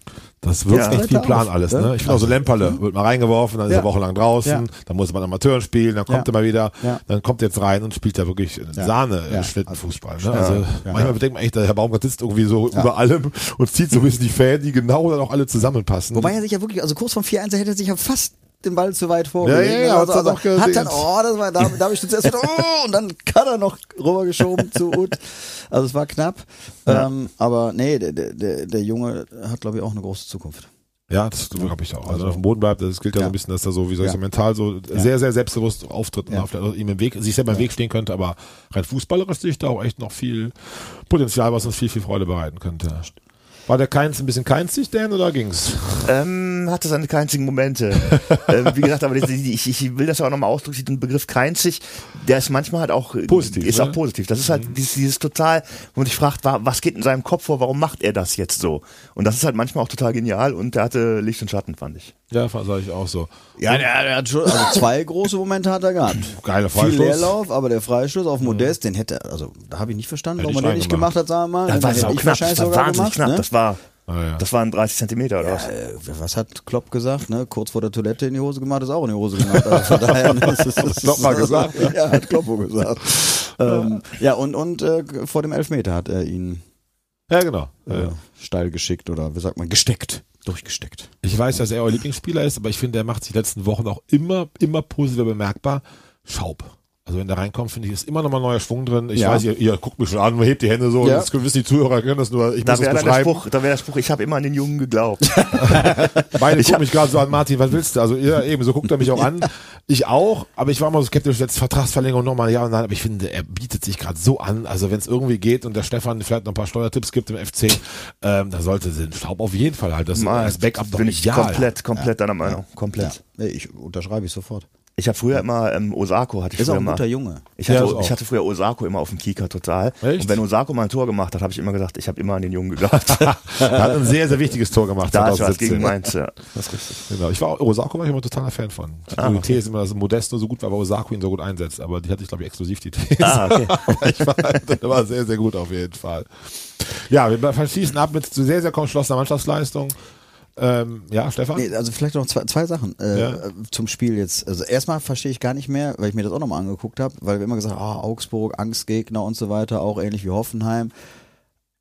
Das wirkt Ja. echt viel Plan auf, alles, ne? Ich finde auch so Lemperle, wird mal reingeworfen, dann ist Ja. er wochenlang draußen, Ja. dann muss er bei Amateuren spielen, dann kommt er mal wieder, dann kommt er jetzt rein und spielt da wirklich Sahne Ja. Schnittenfußball. Ne? Also Ja. manchmal denkt man echt, der Herr Baumgart sitzt irgendwie so über allem und zieht so ein bisschen die Fäden, die genau dann auch alle zusammenpassen. Wobei er sich ja wirklich, also kurz vom 4-1 hätte er sich ja fast den Ball zu weit vorgelegt. Ja, ja, ja, also, dann also, hat dann, oh, das war, da, da habe ich zuerst wieder, oh, und dann kann er noch rübergeschoben zu Ut. Also es war knapp. Ähm, aber nee, der, der, der Junge hat, glaube ich, auch eine große Zukunft. Ja, das glaube ich auch. Also, auf dem Boden bleibt, das gilt ja, so Ja. ein bisschen, dass er so, wie soll ich Ja. sagen, mental so sehr, sehr selbstbewusst auftritt Ja. und auf der, ihm im Weg, sich selber im Weg stehen könnte, aber rein fußballerisch sehe ich da auch echt noch viel Potenzial, was uns viel, viel Freude bereiten könnte. War der Keins ein bisschen keinzig, Dan, oder ging's? Ähm, hatte seine keinzigen Momente. ähm, wie gesagt, aber ich, ich will das ja auch nochmal ausdrücken, den Begriff keinzig, der ist manchmal halt auch Positiv, Ist ne? Mhm. auch positiv. Das ist halt dieses, dieses total, wo man sich fragt, wa- was geht in seinem Kopf vor, warum macht er das jetzt so? Und das ist halt manchmal auch total genial und der hatte Licht und Schatten, fand ich. Ja, sag ich auch so. Ja, der, der hat schon, also zwei große Momente hat er gehabt. Geiler Viel Freistoß. Leerlauf, aber der Freistoß auf Modest, den hätte, also da habe ich nicht verstanden, Hätte warum er den nicht gemacht hat, sagen wir mal. Das war ich knapp, das war wahnsinnig gemacht, knapp. ne? Das war, Ah, ja. das waren 30 Zentimeter oder was? Äh, was hat Klopp gesagt? Ne? Kurz vor der Toilette in die Hose gemacht, ist auch in die Hose gemacht. Also von daher, ne, das ist, das Klopp mal gesagt, Ja, hat Klopp wohl gesagt. ähm, ja, und, und äh, vor dem Elfmeter hat er ihn Ja, genau. äh, Ja. steil geschickt oder wie sagt man, gesteckt. Durchgesteckt. Ich weiß, dass er euer Lieblingsspieler ist, aber ich finde, er macht sich die letzten Wochen auch immer, immer positiver bemerkbar. Schaub. Also wenn der reinkommt, finde ich, ist immer noch mal neuer Schwung drin. Ich Ja. weiß, ihr, ihr guckt mich schon an, hebt die Hände so. Ja. Das wissen die Zuhörer, können das nur, ich Da muss wäre das dann der beschreiben. Spruch, da wäre der Spruch, ich habe immer an den Jungen geglaubt. Beide gucken mich gerade so an, Martin, was willst du? Also ja, eben, so guckt er mich auch an. Ich auch, aber ich war mal so skeptisch, jetzt Vertragsverlängerung nochmal, ja und nein, aber ich finde, er bietet sich gerade so an, also wenn es irgendwie geht und der Stefan vielleicht noch ein paar Steuertipps gibt im FC, ähm, da sollte sie den Staub auf jeden Fall halt, das ist als Backup doch bin ich ideal. komplett, komplett deiner Meinung. Komplett. Ja, nee, ich unterschreibe ich sofort. Ich habe früher immer ähm, Osako hatte ich Ist auch früher ein mal. guter Junge. Ich hatte, Ja, auch. ich hatte früher Osako immer auf dem Kieker total. Echt? Und wenn Osako mal ein Tor gemacht hat, habe ich immer gesagt, ich habe immer an den Jungen geglaubt. Er hat ein sehr, sehr wichtiges Tor gemacht. da ist was 2017. gegen Mainz, ja. Das ist richtig. Genau. Ich war Osako war ich immer totaler Fan von. Die Ah, These ist immer, dass Modesto so gut war, aber Osako ihn so gut einsetzt. Aber die hatte ich, glaube ich, exklusiv die These. Ah, okay. aber ich war, war sehr, sehr gut auf jeden Fall. Ja, wir verschließen ab mit sehr, sehr geschlossener Mannschaftsleistung. Ähm, ja, Stefan? Nee, also vielleicht noch zwei, zwei Sachen äh, Ja. zum Spiel jetzt. Also erstmal verstehe ich gar nicht mehr, weil ich mir das auch nochmal angeguckt habe, weil wir immer gesagt haben, ah, Augsburg, Angstgegner und so weiter, auch ähnlich wie Hoffenheim.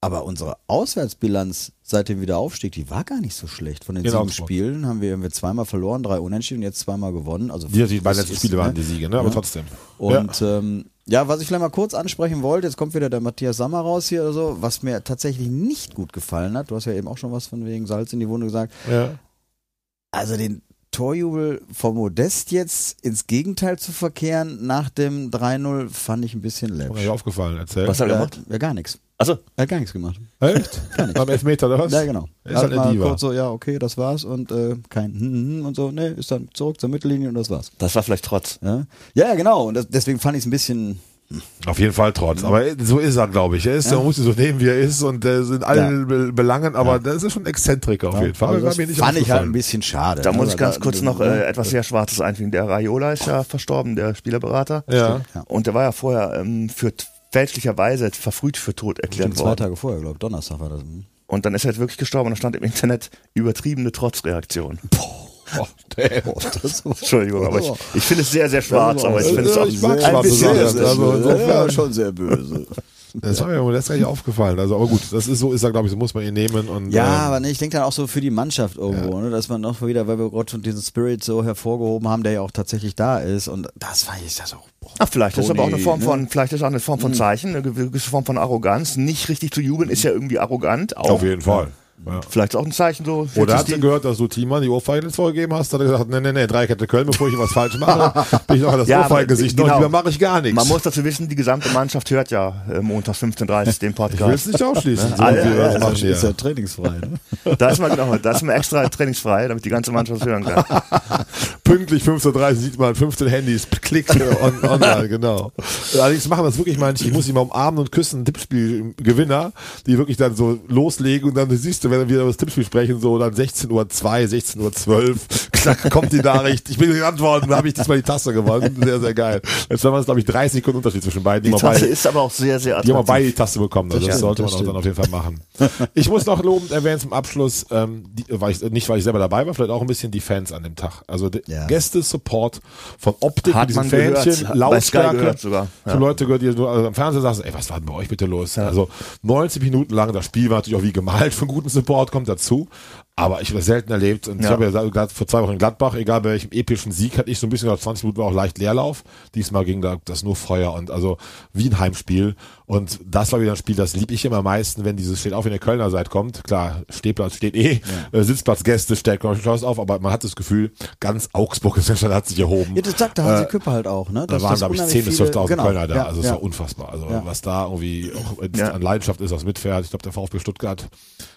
Aber unsere Auswärtsbilanz seit dem Wiederaufstieg, die war gar nicht so schlecht. Von den In sieben Augsburg. Spielen haben wir, haben wir zweimal verloren, drei unentschieden, jetzt zweimal gewonnen. Also Die, die beiden letzten Spiele ne? waren die Siege, ne? aber Ja. trotzdem. Und ja. Ähm, ja, was ich vielleicht mal kurz ansprechen wollte, jetzt kommt wieder der Matthias Sammer raus hier oder so, was mir tatsächlich nicht gut gefallen hat. Du hast ja eben auch schon was von wegen Salz in die Wunde gesagt. ja. Also den Torjubel vom Modest jetzt ins Gegenteil zu verkehren nach dem 3-0 fand ich ein bisschen Ist mir läppisch. nicht aufgefallen, erzähl. Was hat er gemacht? ja, gar nichts. Also, Er hat gar nichts gemacht. Echt? Beim Elfmeter oder was? Ja, genau. Ist Er halt hat eine mal Diva. kurz so, ja, okay, das war's und äh, kein hm, hm, hm und so, nee, ist dann zurück zur Mittellinie und das war's. das war vielleicht trotz. Ja, ja genau. Und das, deswegen fand ich es ein bisschen. Auf jeden Fall trotz. Aber so ist er, glaube ich. Er ist, Ja. man muss ihn so nehmen, wie er ist und äh, sind allen Ja. Be Belangen, aber das ist schon Exzentriker auf jeden Fall. Also das nicht fand ich halt ein bisschen schade. Da ne, muss ich ganz da- kurz noch ne? äh, etwas sehr Schwarzes einfügen. Der Raiola ist ja verstorben, der Spielerberater. Ja. Ja. Und der war ja vorher ähm, für fälschlicherweise verfrüht für tot erklärt Stimmt, zwei worden. Tage vorher, glaube ich, Donnerstag war das. hm. Und dann ist er halt wirklich gestorben und da stand im Internet übertriebene Trotzreaktion. Oh. Boah, das Entschuldigung, aber ich, ich finde es sehr, sehr schwarz, aber ich finde es Ja, auch ich mag ein bisschen Sachen. sehr, Also ja, schon sehr böse. Das war mir gar nicht aufgefallen. Also, aber gut, das ist so, ist er, glaube ich, so muss man ihn nehmen und. Ja, ähm, aber ne, ich denke dann auch so für die Mannschaft irgendwo, ne, dass man noch wieder, weil wir gerade schon diesen Spirit so hervorgehoben haben, der ja auch tatsächlich da ist und das war ich das auch. boah. Ach, vielleicht ist aber auch eine Form ne? von, vielleicht ist auch eine Form von Zeichen, eine gewisse Form von Arroganz. Nicht richtig zu jubeln ist ja irgendwie arrogant. Auch. auf jeden Fall. Ja. Vielleicht auch ein Zeichen so. Oder hat sie gehört, dass du Thiemann die Ohrfeige jetzt vorgegeben hast? Hat er gesagt, nee, nee, nee, Dreikette Köln, bevor ich was falsch mache, bin ich noch an das Ja, Ohrfeigengesicht. genau. Noch lieber mache ich gar nichts. Man muss dazu wissen, die gesamte Mannschaft hört ja äh, montags 15.30 Uhr den ich will es Podcast. nicht ausschließen. so Ah, wir ja, das ja, machen ist, ja trainingsfrei. Ne? Da ist man genau, da ist man extra trainingsfrei, damit die ganze Mannschaft hören kann. Pünktlich 15.30 Uhr sieht man 15 Handys, Klick on, online, genau. Allerdings machen das wirklich manche, ich muss sie mal umarmen und küssen, Tippspielgewinner, die wirklich dann so loslegen und dann siehst du, wenn wir über das Tippspiel sprechen, so dann 16.02 Uhr, 16.12 Uhr, klack, kommt die Nachricht, ich bin antworten, da habe ich diesmal die Tasse gewonnen, sehr, sehr geil. Jetzt waren es, glaube ich, 30 Sekunden Unterschied zwischen beiden. Die mal Tasse beide- ist aber auch sehr, sehr die haben attraktiv. beide die Taste bekommen. Also das, stimmt, sollte man das auch dann auf jeden Fall machen. Ich muss noch lobend erwähnen zum Abschluss, ähm, die, weil ich, nicht weil ich selber dabei war, vielleicht auch ein bisschen die Fans an dem Tag. Also die Ja. Gäste-Support von Optik Hat mit diesen Fähnchen, Lautstärke. sogar, ja. Leute gehört, die nur also am Fernseher saßen, ey, was war denn bei euch bitte los? Also 90 Minuten lang, das Spiel war natürlich auch wie gemalt von gutem Support, kommt dazu. Aber ich habe das selten erlebt. Und ich Ja. habe ja gesagt, vor zwei Wochen in Gladbach, egal bei welchem epischen Sieg, hatte ich so ein bisschen, 20 Minuten war auch leicht Leerlauf. Diesmal ging da das nur Feuer und also wie ein Heimspiel. Und das war wieder ein Spiel, das lieb ich immer am meisten, wenn dieses steht auf, wenn ihr Kölner seid, kommt. Klar, Stehplatz steht eh, äh, Sitzplatz Gäste stellt Schloss auf, aber man hat das Gefühl, ganz Augsburg ist hat sich erhoben. Ja, das sagt der Hansi Küpper halt auch, ne? Da dass waren, das glaube ich, unheimlich 10.000 bis viele- 12.000 genau, Kölner da. ja, also es ja. war unfassbar. Also Ja. was da irgendwie auch Ja. an Leidenschaft ist aus Mitfährt. Ich glaube, der VfB Stuttgart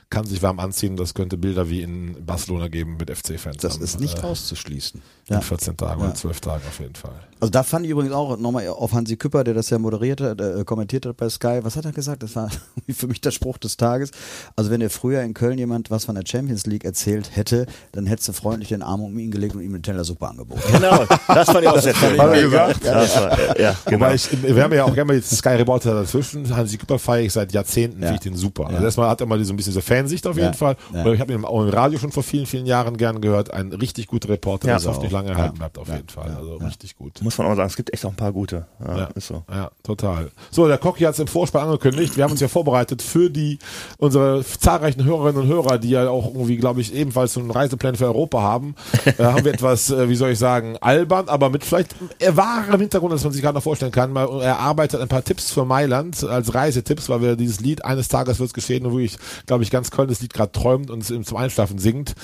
kann sich warm anziehen. Das könnte Bilder wie in Barcelona geben mit FC-Fans. Das ist nicht äh, auszuschließen. In 14 Tagen oder 12 Tagen auf jeden Fall. Also da fand ich übrigens auch nochmal auf Hansi Küpper, der das ja moderiert hat, äh, kommentiert hat bei Sky. Was hat er gesagt? Das war für mich der Spruch des Tages. Also wenn er früher in Köln jemand was von der Champions League erzählt hätte, dann hättest du freundlich den Arm um ihn gelegt und ihm eine Teller Suppe angeboten. Genau, das fand ich auch sehr schön. Hat er gesagt? Das war, ja, genau. Wobei ich, wir haben ja auch gerne mal jetzt Sky Reporter dazwischen. Hansi Küpper feiere ich seit Jahrzehnten, Ja. finde ich den super. Ja. Also erstmal hat er mal so ein bisschen so Fansicht auf jeden Fall. Und ich habe ihn auch im Radio schon vor vielen, vielen Jahren gern gehört. Ein richtig guter Reporter, der es hoffentlich lange erhalten bleibt auf jeden Fall. Also richtig gut. Muss man auch sagen, es gibt echt auch ein paar gute. Ja, ist so. ja, total. So, der Cocky hat es im Vorspann angekündigt. Wir haben uns ja vorbereitet für die unsere zahlreichen Hörerinnen und Hörer, die ja auch irgendwie, glaube ich, ebenfalls so einen Reiseplan für Europa haben. äh, haben wir etwas, äh, wie soll ich sagen, albern, aber mit vielleicht wahrem Hintergrund, dass man sich gerade noch vorstellen kann. Mal erarbeitet ein paar Tipps für Mailand als Reisetipps, weil wir dieses Lied eines Tages wird geschehen, wo ich, glaube ich, ganz Köln das Lied gerade träumt und es zum Einschlafen singt.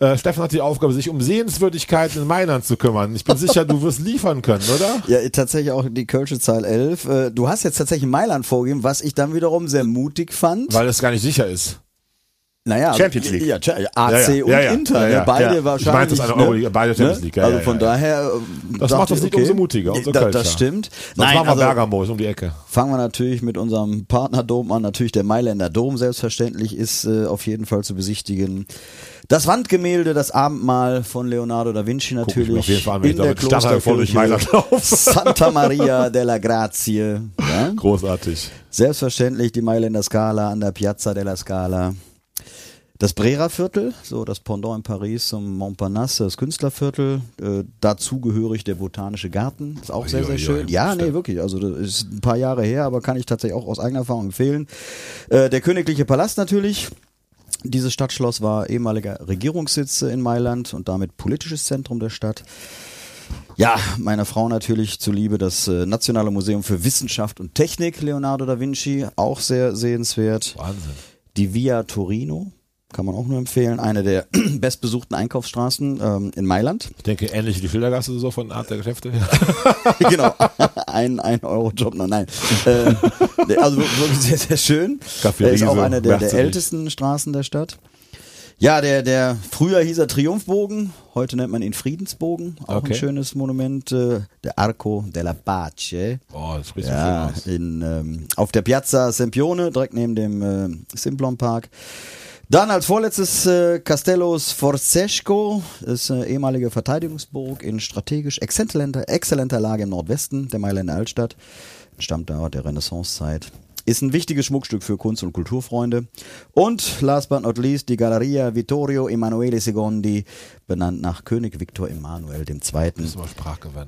Äh, Steffen hat die Aufgabe, sich um Sehenswürdigkeiten in Mailand zu kümmern. Ich bin sicher, du wirst liefern können, oder? Ja, tatsächlich auch die Kölsche Zahl 11. Äh, Du hast jetzt tatsächlich Mailand vorgegeben, was ich dann wiederum sehr mutig fand. Weil es gar nicht sicher ist. Naja, Champions League. Ja, AC Ja, ja, und ja, Inter, ja, ne? beide. Ich wahrscheinlich. meinte, es ist eine ne? Euro- beide Champions League, ja, also ja, von daher. Das macht das ich, Lied umso mutiger, umso da. Das stimmt. Sonst Nein, machen wir also Bergamo ist um die Ecke. fangen wir natürlich mit unserem Partnerdom an. Natürlich der Mailänder Dom, selbstverständlich, ist äh, auf jeden Fall zu besichtigen. Das Wandgemälde, das Abendmahl von Leonardo da Vinci ich natürlich. auf jeden Fall wenn in ich der Klosterkirche. Santa Maria della Grazie. Großartig. Selbstverständlich die Mailänder Scala an der Piazza della Scala. Das Brera-Viertel, so das Pendant in Paris zum Montparnasse, das Künstlerviertel, äh, dazugehörig der Botanische Garten, ist auch sehr, sehr schön. ja, nee, wirklich, also das ist ein paar Jahre her, aber kann ich tatsächlich auch aus eigener Erfahrung empfehlen. Äh, der Königliche Palast natürlich, dieses Stadtschloss war ehemaliger Regierungssitz in Mailand und damit politisches Zentrum der Stadt. Ja, meiner Frau natürlich zuliebe das äh, Nationale Museum für Wissenschaft und Technik Leonardo da Vinci, auch sehr sehenswert. Wahnsinn. Die Via Torino, kann man auch nur empfehlen, eine der bestbesuchten Einkaufsstraßen ähm, in Mailand. Ich denke, ähnlich wie die Schildergasse so von Art der Geschäfte. genau, ein, ein Euro Job noch, nein. Äh, nee, also wirklich sehr, sehr schön. Café ist auch eine der, der ältesten Straßen der Stadt. Ja, der, der früher hieß er Triumphbogen, heute nennt man ihn Friedensbogen, auch Okay. ein schönes Monument, äh, der Arco della Pace. Oh, das spricht Ja, so schön aus. in, ähm, auf der Piazza Sempione, direkt neben dem äh, Simplon Park. Dann als vorletztes äh, Castello Sforzesco, ist eine ehemalige Verteidigungsburg in strategisch exzellenter, exzellenter Lage im Nordwesten der Mailänder Altstadt. Stammt da der Renaissancezeit. Ist ein wichtiges Schmuckstück für Kunst- und Kulturfreunde. Und last but not least die Galleria Vittorio Emanuele II, benannt nach König Viktor Emanuel II.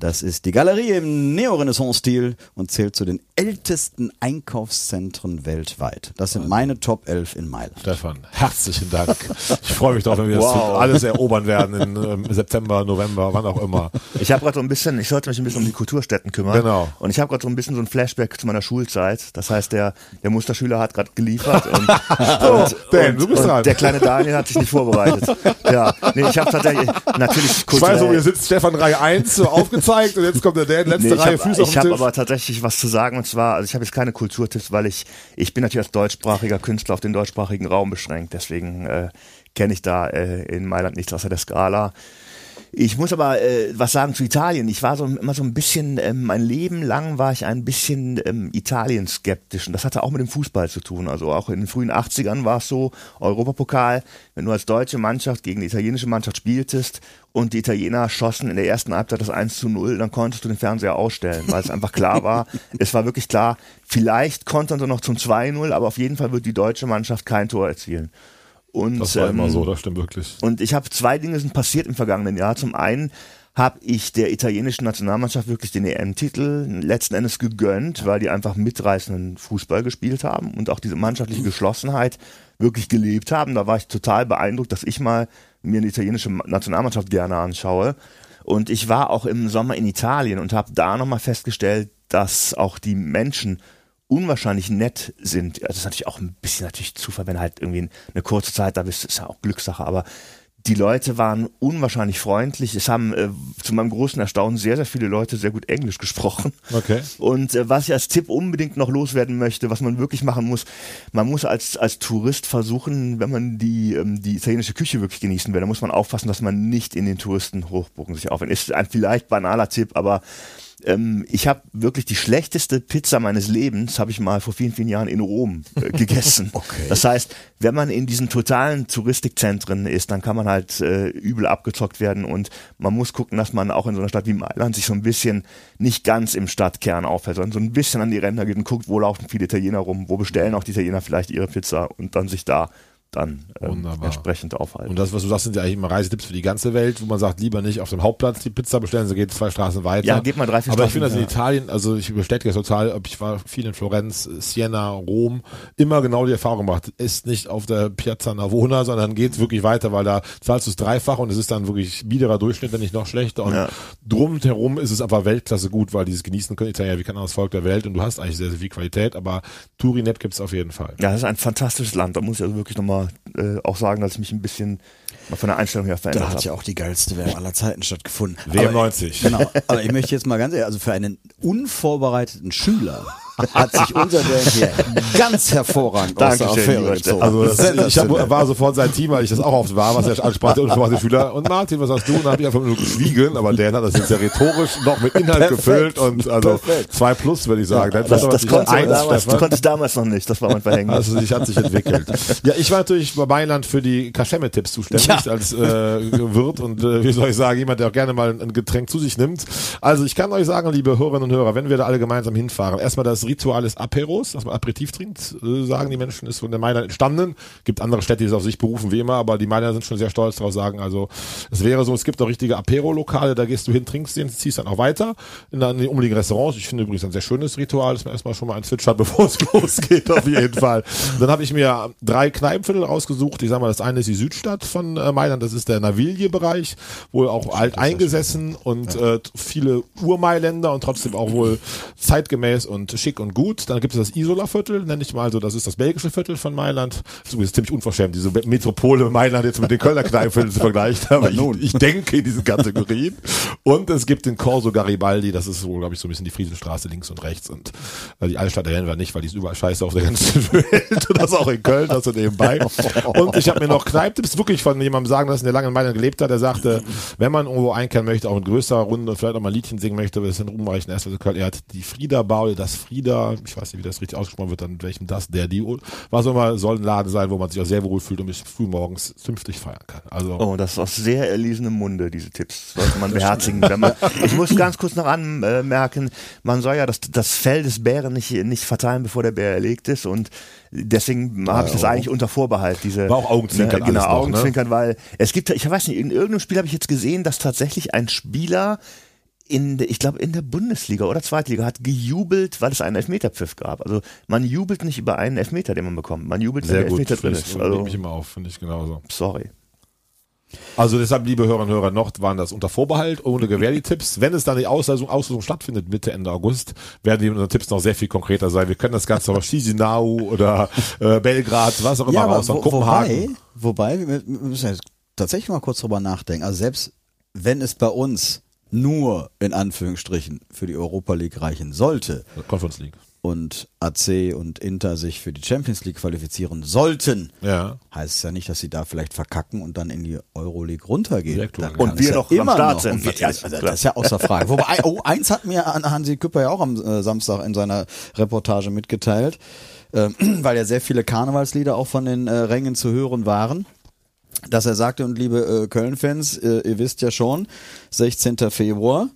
Das ist die Galerie im Neorenaissance-Stil und zählt zu den ältesten Einkaufszentren weltweit. Das sind meine Top 11 in Mailand. Stefan, herzlichen Dank. Ich freue mich drauf, wenn wir Wow. das alles erobern werden in ähm, September, November, wann auch immer. Ich habe gerade so ein bisschen, ich sollte mich ein bisschen um die Kulturstätten kümmern. Genau. Und ich habe gerade so ein bisschen so ein Flashback zu meiner Schulzeit. Das heißt, der, der Musterschüler hat gerade geliefert und, und, Dan, du bist und dran. der kleine Daniel hat sich nicht vorbereitet. Ja, nee, ich habe natürlich Ich weiß, wo ihr sitzt, Stefan Reihe 1 so aufgezeigt und jetzt kommt der Dan, letzte Nee, Reihe habe Füße auf ich hab Tisch. aber tatsächlich was zu sagen und zwar, also ich habe jetzt keine Kulturtipps, weil ich ich bin natürlich als deutschsprachiger Künstler auf den deutschsprachigen Raum beschränkt, deswegen äh, kenne ich da äh, in Mailand nichts außer der Skala. Ich muss aber äh, was sagen zu Italien. Ich war so immer so ein bisschen, ähm, mein Leben lang war ich ein bisschen ähm, Italien skeptisch und das hatte auch mit dem Fußball zu tun. Also auch in den frühen 80ern war es so, Europapokal, wenn du als deutsche Mannschaft gegen die italienische Mannschaft spieltest und die Italiener schossen in der ersten Halbzeit das 1 zu 0, dann konntest du den Fernseher ausstellen, weil es einfach klar war, es war wirklich klar, vielleicht kontern sie noch zum 2-0, aber auf jeden Fall wird die deutsche Mannschaft kein Tor erzielen. Und, Das war immer ähm, so, das stimmt wirklich. und ich habe zwei Dinge sind passiert im vergangenen Jahr. Zum einen habe ich der italienischen Nationalmannschaft wirklich den EM-Titel letzten Endes gegönnt, weil die einfach mitreißenden Fußball gespielt haben und auch diese mannschaftliche Geschlossenheit wirklich gelebt haben. Da war ich total beeindruckt, dass ich mal mir eine italienische Nationalmannschaft gerne anschaue. Und ich war auch im Sommer in Italien und habe da nochmal festgestellt, dass auch die Menschen unwahrscheinlich nett sind. Also das ist natürlich auch ein bisschen natürlich Zufall, wenn halt irgendwie eine kurze Zeit da bist, ist ja auch Glückssache, aber die Leute waren unwahrscheinlich freundlich. Es haben äh, zu meinem großen Erstaunen sehr, sehr viele Leute sehr gut Englisch gesprochen. Okay. Und äh, was ich als Tipp unbedingt noch loswerden möchte, was man wirklich machen muss, man muss als, als Tourist versuchen, wenn man die, ähm, die italienische Küche wirklich genießen will, dann muss man aufpassen, dass man nicht in den Touristenhochburgen sich aufhält. Ist ein vielleicht banaler Tipp, aber ähm, ich habe wirklich die schlechteste Pizza meines Lebens, habe ich mal vor vielen, vielen Jahren in Rom äh, gegessen. okay. Das heißt, wenn man in diesen totalen Touristikzentren ist, dann kann man halt äh, übel abgezockt werden und man muss gucken, dass man auch in so einer Stadt wie Mailand sich so ein bisschen nicht ganz im Stadtkern aufhält, sondern so ein bisschen an die Ränder geht und guckt, wo laufen viele Italiener rum, wo bestellen auch die Italiener vielleicht ihre Pizza und dann sich da dann ähm, entsprechend aufhalten. Und das, was du sagst, sind ja eigentlich immer Reisetipps für die ganze Welt, wo man sagt, lieber nicht auf dem Hauptplatz die Pizza bestellen, so geht zwei Straßen weiter. Ja, geht mal drei, vier Aber Straßen, ich finde das in ja. Italien, also ich bestätige das total, ich war viel in Florenz, Siena, Rom, immer genau die Erfahrung gemacht, ist nicht auf der Piazza Navona, sondern geht wirklich weiter, weil da zahlst du es dreifach und es ist dann wirklich biederer Durchschnitt, wenn nicht noch schlechter. Und Ja. drumherum ist es aber Weltklasse gut, weil dieses Genießen können Italiener wie kein anderes Volk der Welt und du hast eigentlich sehr, sehr viel Qualität, aber Turinep gibt's auf jeden Fall. Ja, das ist ein fantastisches Land. Da muss ich also wirklich nochmal äh, auch sagen, dass ich mich ein bisschen mal von der Einstellung her verändert Da hat habe. ja auch die geilste WM aller Zeiten stattgefunden. WM Aber- 90. Genau. Aber ich möchte jetzt mal ganz ehrlich, also für einen unvorbereiteten Schüler hat sich unser Dan hier ganz hervorragend aus der Dankeschön, Affäre gezogen. Also das, ich hab, war sofort sein Team, weil ich das auch oft war, was er ansprach, der unverwandte Schüler. Und Martin, was hast du? Und dann habe ich einfach nur geschwiegen, aber Dan hat das jetzt ja rhetorisch noch mit Inhalt Perfekt. gefüllt und also Perfekt. zwei plus, würde ich sagen. Dann Das, das, konnte eins, damals, das konnte ich damals noch nicht. Das war mein Verhängnis. Also sich hat sich entwickelt. Ja, ich war natürlich bei Mailand für die Kaschemme-Tipps zuständig Ja. als äh, Wirt und äh, wie soll ich sagen, jemand, der auch gerne mal ein Getränk zu sich nimmt. Also ich kann euch sagen, liebe Hörerinnen und Hörer, wenn wir da alle gemeinsam hinfahren, erstmal das Ritual des Aperos, dass man Aperitif trinkt, äh, sagen die Menschen, ist von der Mailand entstanden. Gibt andere Städte, die es auf sich berufen, wie immer, aber die Mailänder sind schon sehr stolz darauf, sagen, also es wäre so, es gibt auch richtige Apero-Lokale, da gehst du hin, trinkst den, ziehst dann auch weiter in, in die umliegenden Restaurants. Ich finde übrigens ein sehr schönes Ritual, dass man erstmal schon mal ein zwitschert, bevor es losgeht, auf jeden Fall. Dann habe ich mir drei Kneipenviertel rausgesucht. Ich sag mal, das eine ist die Südstadt von äh, Mailand, das ist der Naviglie-Bereich, wohl auch alt eingesessen und äh, viele Urmailänder und trotzdem auch wohl zeitgemäß und schick und gut. Dann gibt es das Isola-Viertel, nenne ich mal so, das ist das belgische Viertel von Mailand. Das ist ziemlich unverschämt, diese Metropole Mailand jetzt mit den Kölner Kneipenvierteln zu vergleichen, aber ich, ich denke in diesen Kategorien. Und es gibt den Corso Garibaldi, das ist wohl, glaube ich, so ein bisschen die Friesenstraße links und rechts und äh, die Altstadt erwähnen wir nicht, weil die ist überall scheiße auf der ganzen Welt und das auch in Köln, das so nebenbei. Und ich habe mir noch Kneipptipps wirklich von jemandem sagen lassen, der lange in Mailand gelebt hat, der sagte, wenn man irgendwo einkehren möchte, auch in größerer Runde und vielleicht auch mal ein Liedchen singen möchte, das ist ein ruhmreichen erster Köln, er hat die Frieda oder das Frieda, ich weiß nicht, wie das richtig ausgesprochen wird, dann welchem das, der, die, was auch immer, soll ein Laden sein, wo man sich auch sehr wohl fühlt und bis früh morgens zünftig feiern kann. Also, Oh, das ist aus sehr erlesenem Munde, diese Tipps. Sollte man beherzigen. Wenn man, ich muss ganz kurz noch anmerken, man soll ja das, das Fell des Bären nicht, nicht verteilen, bevor der Bär erlegt ist und deswegen habe ich das eigentlich unter Vorbehalt. Diese, War auch Augenzwinkern Ne, genau, ne? Augenzwinkern, weil es gibt, ich weiß nicht, in irgendeinem Spiel habe ich jetzt gesehen, dass tatsächlich ein Spieler in, der- ich glaube, in der Bundesliga oder Zweitliga hat gejubelt, weil es einen Elfmeterpfiff gab. Also man jubelt nicht über einen Elfmeter, den man bekommt. Man jubelt, sehr wenn gut, der Elfmeter drin ich, ist. also, Also, mich immer auf, finde ich genauso. sorry. Also deshalb, liebe Hörerinnen und Hörer, noch waren das unter Vorbehalt, ohne Gewähr die Tipps. Wenn es dann die Auslosung, Auslosung stattfindet, Mitte, Ende August, werden die unsere Tipps noch sehr viel konkreter sein. Wir können das Ganze auf Chisinau oder äh, Belgrad, was auch immer Ja, aber raus, wo, Kopenhagen. wobei, wobei, wir wir müssen jetzt tatsächlich mal kurz drüber nachdenken. Also selbst wenn es bei uns nur in Anführungsstrichen für die Europa League reichen sollte Conference League. und AC und Inter sich für die Champions League qualifizieren sollten, Ja. heißt es ja nicht, dass sie da vielleicht verkacken und dann in die runtergehen. Dann holen. kann Und wir ja noch am immer Start noch. sind, Und wir, also, das ist ja außer Frage. Wobei, oh, eins hat mir an- Hansi Küpper ja auch am äh, Samstag in seiner Reportage mitgeteilt, äh, weil ja sehr viele Karnevalslieder auch von den äh, Rängen zu hören waren. Dass er sagte, und liebe äh, Köln-Fans, äh, ihr wisst ja schon, 16. Februar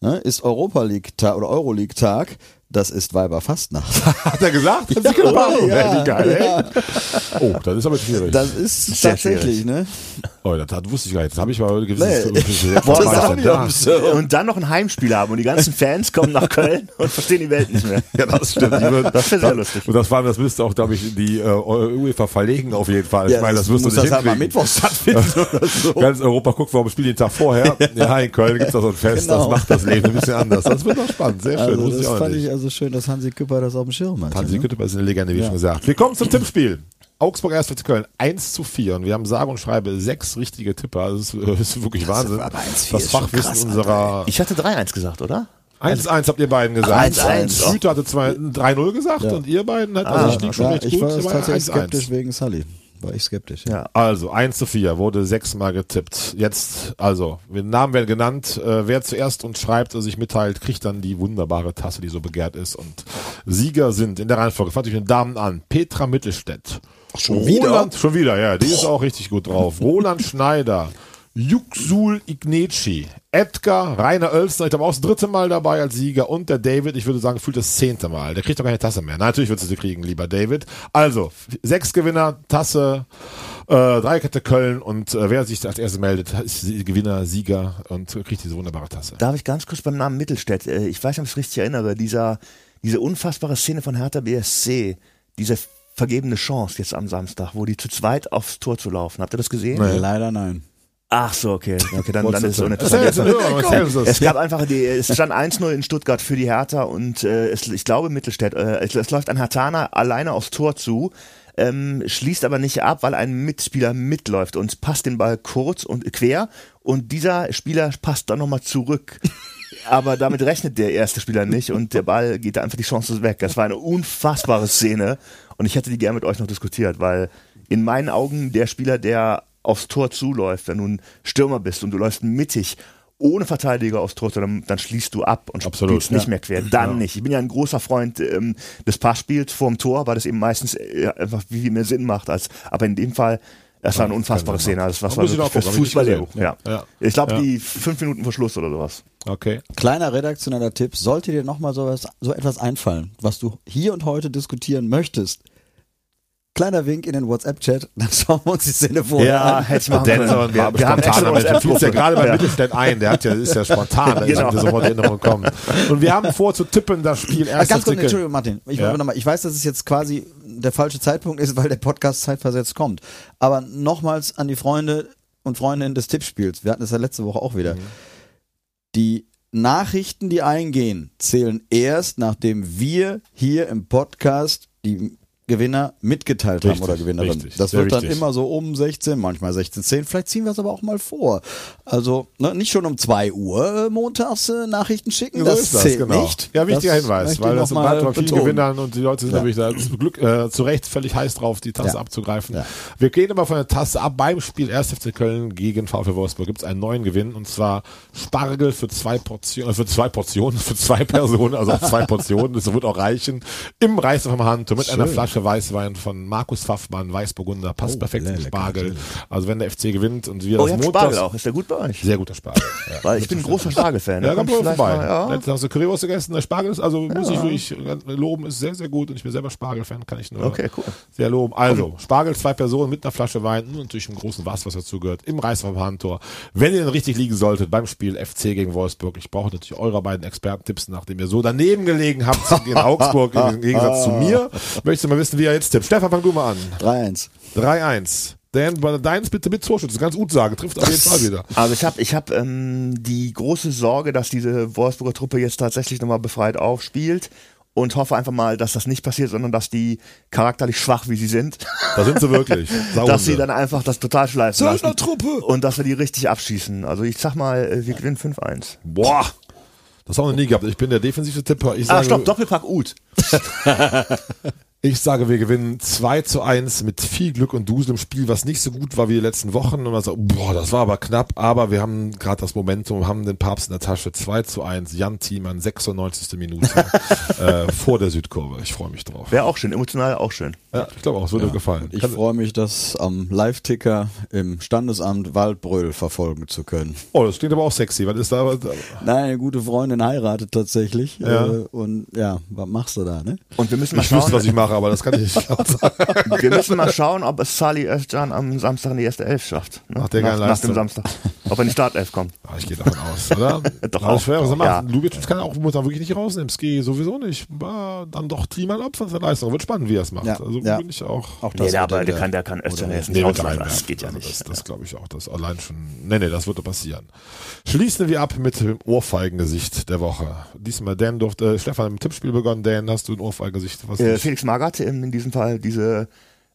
ne, ist Europa League-Tag oder Euroleague-Tag. Das ist Weiberfastnacht. Hat er gesagt? Hat sie gemacht? Ja, Wie geil, ey. ja. Oh, das ist aber schwierig. Das ist Sehr tatsächlich, ne? oh, das, das wusste ich gar nicht. Das habe ich mal gewisses Nee. Das. Und dann noch ein Heimspiel haben und die ganzen Fans kommen nach Köln und verstehen die Welt nicht mehr. Ja, das stimmt. Das wäre sehr lustig. Und das, war, das müsste auch, glaube ich, die äh, UEFA verlegen auf jeden Fall. ich meine, das du muss nicht das halt mal. Mittwoch stattfinden oder so. Ganz Europa guckt, warum spielt den Tag vorher. Ja, in Köln gibt's da so ein Fest, Genau. das macht das Leben ein bisschen anders. Das wird doch spannend, sehr schön. Also das fand nicht. ich also schön, dass Hansi Küpper das auf dem Schirm hat. Hansi ne? Kütteber ist eine Legende, wie Ja. schon gesagt. Wir kommen zum Tippspiel. Augsburg 1 FC Köln 1 zu 4 und wir haben sage und schreibe sechs richtige Tipper. Das ist, das ist wirklich Wahnsinn. aber 1-4 Das ist schon Fachwissen krass, unserer Ich hatte 3-1 gesagt, oder? 1-1 habt ihr beiden gesagt. 1-1. Hüter hatte zwei- 3-0 gesagt Ja. und ihr beiden habt, also ich lieg schon ja, recht ich gut. war ihr war tatsächlich 1-1. skeptisch wegen Sully. War ich skeptisch. Ja. Also 1 zu 4 wurde sechsmal getippt. Jetzt, also, wir- Namen werden genannt. Äh, wer zuerst uns schreibt oder sich mitteilt, kriegt dann die wunderbare Tasse, die so begehrt ist. Und Sieger sind in der Reihenfolge, fange ich mit den Damen an. Petra Mittelstädt. Schon wieder? Roland, schon wieder, ja, die ist auch richtig gut drauf. Roland Schneider. Yuxul Igneci, Edgar, Rainer Oelstner, ich glaube auch das dritte Mal dabei als Sieger und der David, ich würde sagen, fühlt das zehnte Mal. Der kriegt doch keine Tasse mehr. Na, natürlich würdest du sie kriegen, lieber David. Also, sechs Gewinner, Tasse, äh, Dreierkette Köln und äh, wer sich als erstes meldet, ist Gewinner, Sieger und kriegt diese wunderbare Tasse. Darf ich ganz kurz beim Namen Mittelstädt, äh, ich weiß nicht, ob ich es richtig erinnere, dieser, diese unfassbare Szene von Hertha BSC, diese vergebene Chance jetzt am Samstag, wo die zu zweit aufs Tor zu laufen. Habt ihr das gesehen? Nee. Leider nein. Ach so, okay. okay dann, dann ist es das. Es gab einfach die, es stand 1-0 in Stuttgart für die Hertha und äh, es, ich glaube Mittelstädt, äh, es, es läuft ein Hertaner alleine aufs Tor zu, ähm, schließt aber nicht ab, weil ein Mitspieler mitläuft und passt den Ball kurz und quer und dieser Spieler passt dann nochmal zurück. Aber damit rechnet der erste Spieler nicht und der Ball geht da einfach die Chance weg. Das war eine unfassbare Szene und ich hätte die gerne mit euch noch diskutiert, weil in meinen Augen der Spieler, der aufs Tor zuläuft, wenn du ein Stürmer bist und du läufst mittig ohne Verteidiger aufs Tor, dann, dann schließt du ab und Absolut, spielst nicht ja. mehr quer. Dann nicht. Ich bin ja ein großer Freund ähm, des Passspiels vorm Tor, weil das eben meistens äh, einfach wie viel mehr Sinn macht als. Aber in dem Fall, das war eine unfassbare Szene. Das war muss ich wirklich fürs nicht gesehen. Ja. Ja. Ich glaube, Ja. die fünf Minuten vor Schluss oder sowas. Okay. Kleiner redaktioneller Tipp, sollte dir nochmal sowas, so etwas einfallen, was du hier und heute diskutieren möchtest, kleiner Wink in den WhatsApp-Chat, dann schauen wir uns die Szene vorher an. hätte ich machen Der ist aber können. ein Wir, wir haben extra. Du fühlst ja gerade bei ja. Mittelstädt ein. Der hat ja, ist ja spontan. Da ist Genau. ihm sofort Erinnerung gekommen. Und wir haben vor zu tippen das Spiel erst. ganz kurz, Entschuldigung, Martin. Ich, Ja. mal, ich weiß, dass es jetzt quasi der falsche Zeitpunkt ist, weil der Podcast zeitversetzt kommt. Aber nochmals an die Freunde und Freundinnen des Tippspiels. Wir hatten das ja letzte Woche auch wieder. Die Nachrichten, die eingehen, zählen erst, nachdem wir hier im Podcast die Gewinner mitgeteilt Richtig, haben oder Gewinnerin. richtig, das wird dann wichtig. immer so um 16, manchmal 16.10. Vielleicht ziehen wir es aber auch mal vor. Also ne, nicht schon um 2 Uhr äh, montags äh, Nachrichten schicken. So das ist das, zählt genau. nicht. Ja, wichtiger Hinweis, weil das bei vielen betonen. Gewinnern und die Leute sind Ja. natürlich da zum Glück äh, zu Recht völlig heiß drauf, die Tasse Ja. abzugreifen. Ja. Wir gehen aber von der Tasse ab. Beim Spiel 1. FC Köln gegen VfL Wolfsburg gibt es einen neuen Gewinn und zwar Spargel für zwei Portionen, äh, für zwei Portionen, für zwei Personen, also zwei Portionen. Das wird auch reichen. Im Reis vom Handtuch mit einer Flasche Weißwein von Markus Pfaffmann, Weißburgunder, passt Oh, perfekt zum Spargel. lecker. Also wenn der FC gewinnt und wir Oh, das montags, Spargel auch. Ist der gut bei euch? sehr guter Spargel. Ja. Weil ich bin ein großer Spargel-Fan. Ja, mal vielleicht vorbei. mal, ja. Letztens hast du Currywurst gegessen, der Spargel ist, also muss ich wirklich loben, ist sehr, sehr gut und ich bin selber Spargel-Fan, kann ich nur Okay, cool. sehr loben. Also, Spargel, zwei Personen mit einer Flasche Wein und natürlich einem großen Was, was dazu gehört, im Reis vom Handtor. Wenn ihr denn richtig liegen solltet beim Spiel FC gegen Wolfsburg, ich brauche natürlich eure beiden Expertentipps, nachdem ihr so daneben gelegen habt in Augsburg im Gegensatz zu mir. Möchtest du mal wissen, wie er jetzt tippt? Stefan, fang du mal an. 3-1. 3-1. Dan, deins bitte mit Torschütze, ganz gut sagen, trifft auf jeden Fall wieder. Also ich habe ich hab, ähm, die große Sorge, dass diese Wolfsburger Truppe jetzt tatsächlich nochmal befreit aufspielt und hoffe einfach mal, dass das nicht passiert, sondern dass die charakterlich schwach, wie sie sind, Da sind sie wirklich. Dass sie dann einfach das total schleifen lassen Söldnertruppe! und dass wir die richtig abschießen. Also ich sag mal, äh, wir gewinnen 5-1. Boah. Das haben wir noch nie gehabt. Ich bin der defensive Tipper. Ich Ah, sage, stopp, Doppelpack Ut. ich sage, wir gewinnen 2 zu 1 mit viel Glück und Dusel im Spiel, was nicht so gut war wie die letzten Wochen. Und man sagt, boah, das war aber knapp. Aber wir haben gerade das Momentum, haben den Papst in der Tasche. 2 zu 1, Jan Thiemann, 96. Minute äh, vor der Südkurve. Ich freue mich drauf. Wäre auch schön, emotional auch schön. Ja, ich glaube auch, es würde gefallen. Ich freue mich, das am Live-Ticker im Standesamt Waldbröl verfolgen zu können. oh, das klingt aber auch sexy. Was ist da? Nein, eine gute Freundin heiratet tatsächlich. Ja. Äh, und ja, was machst du da, ne? Und wir müssen mal Ich wüsste, was schauen, ich mache, aber das kann ich nicht laut sagen. wir müssen mal schauen, ob es Salih Özcan am Samstag in die erste Elf schafft. Ne? Nach der nach, nach dem. Samstag. Ob er in die Startelf kommt. Ah, ich gehe davon aus, oder? Doch auch. schwer, er macht. Ja. Lubitsch kann auch, muss wirklich nicht rausnehmen. Ski sowieso nicht. War dann doch Thiemann ab von seiner Leistung. Wird spannend, wie er es macht. Ja, Also ja. bin ich auch. Auch Nee, der, aber der er- kann, der kann Özcan jetzt Nee, nicht rausnehmen. Das geht ja Also nicht. Das, das glaube ich auch. Das allein schon. Nee, nee, das würde passieren. Schließen wir ab mit dem Ohrfeigengesicht der Woche. Diesmal Dan durfte, äh, Stefan im Tippspiel begonnen. Dan, hast du ein Ohrfeigengesicht? Was Äh? Felix Magath in, in diesem Fall diese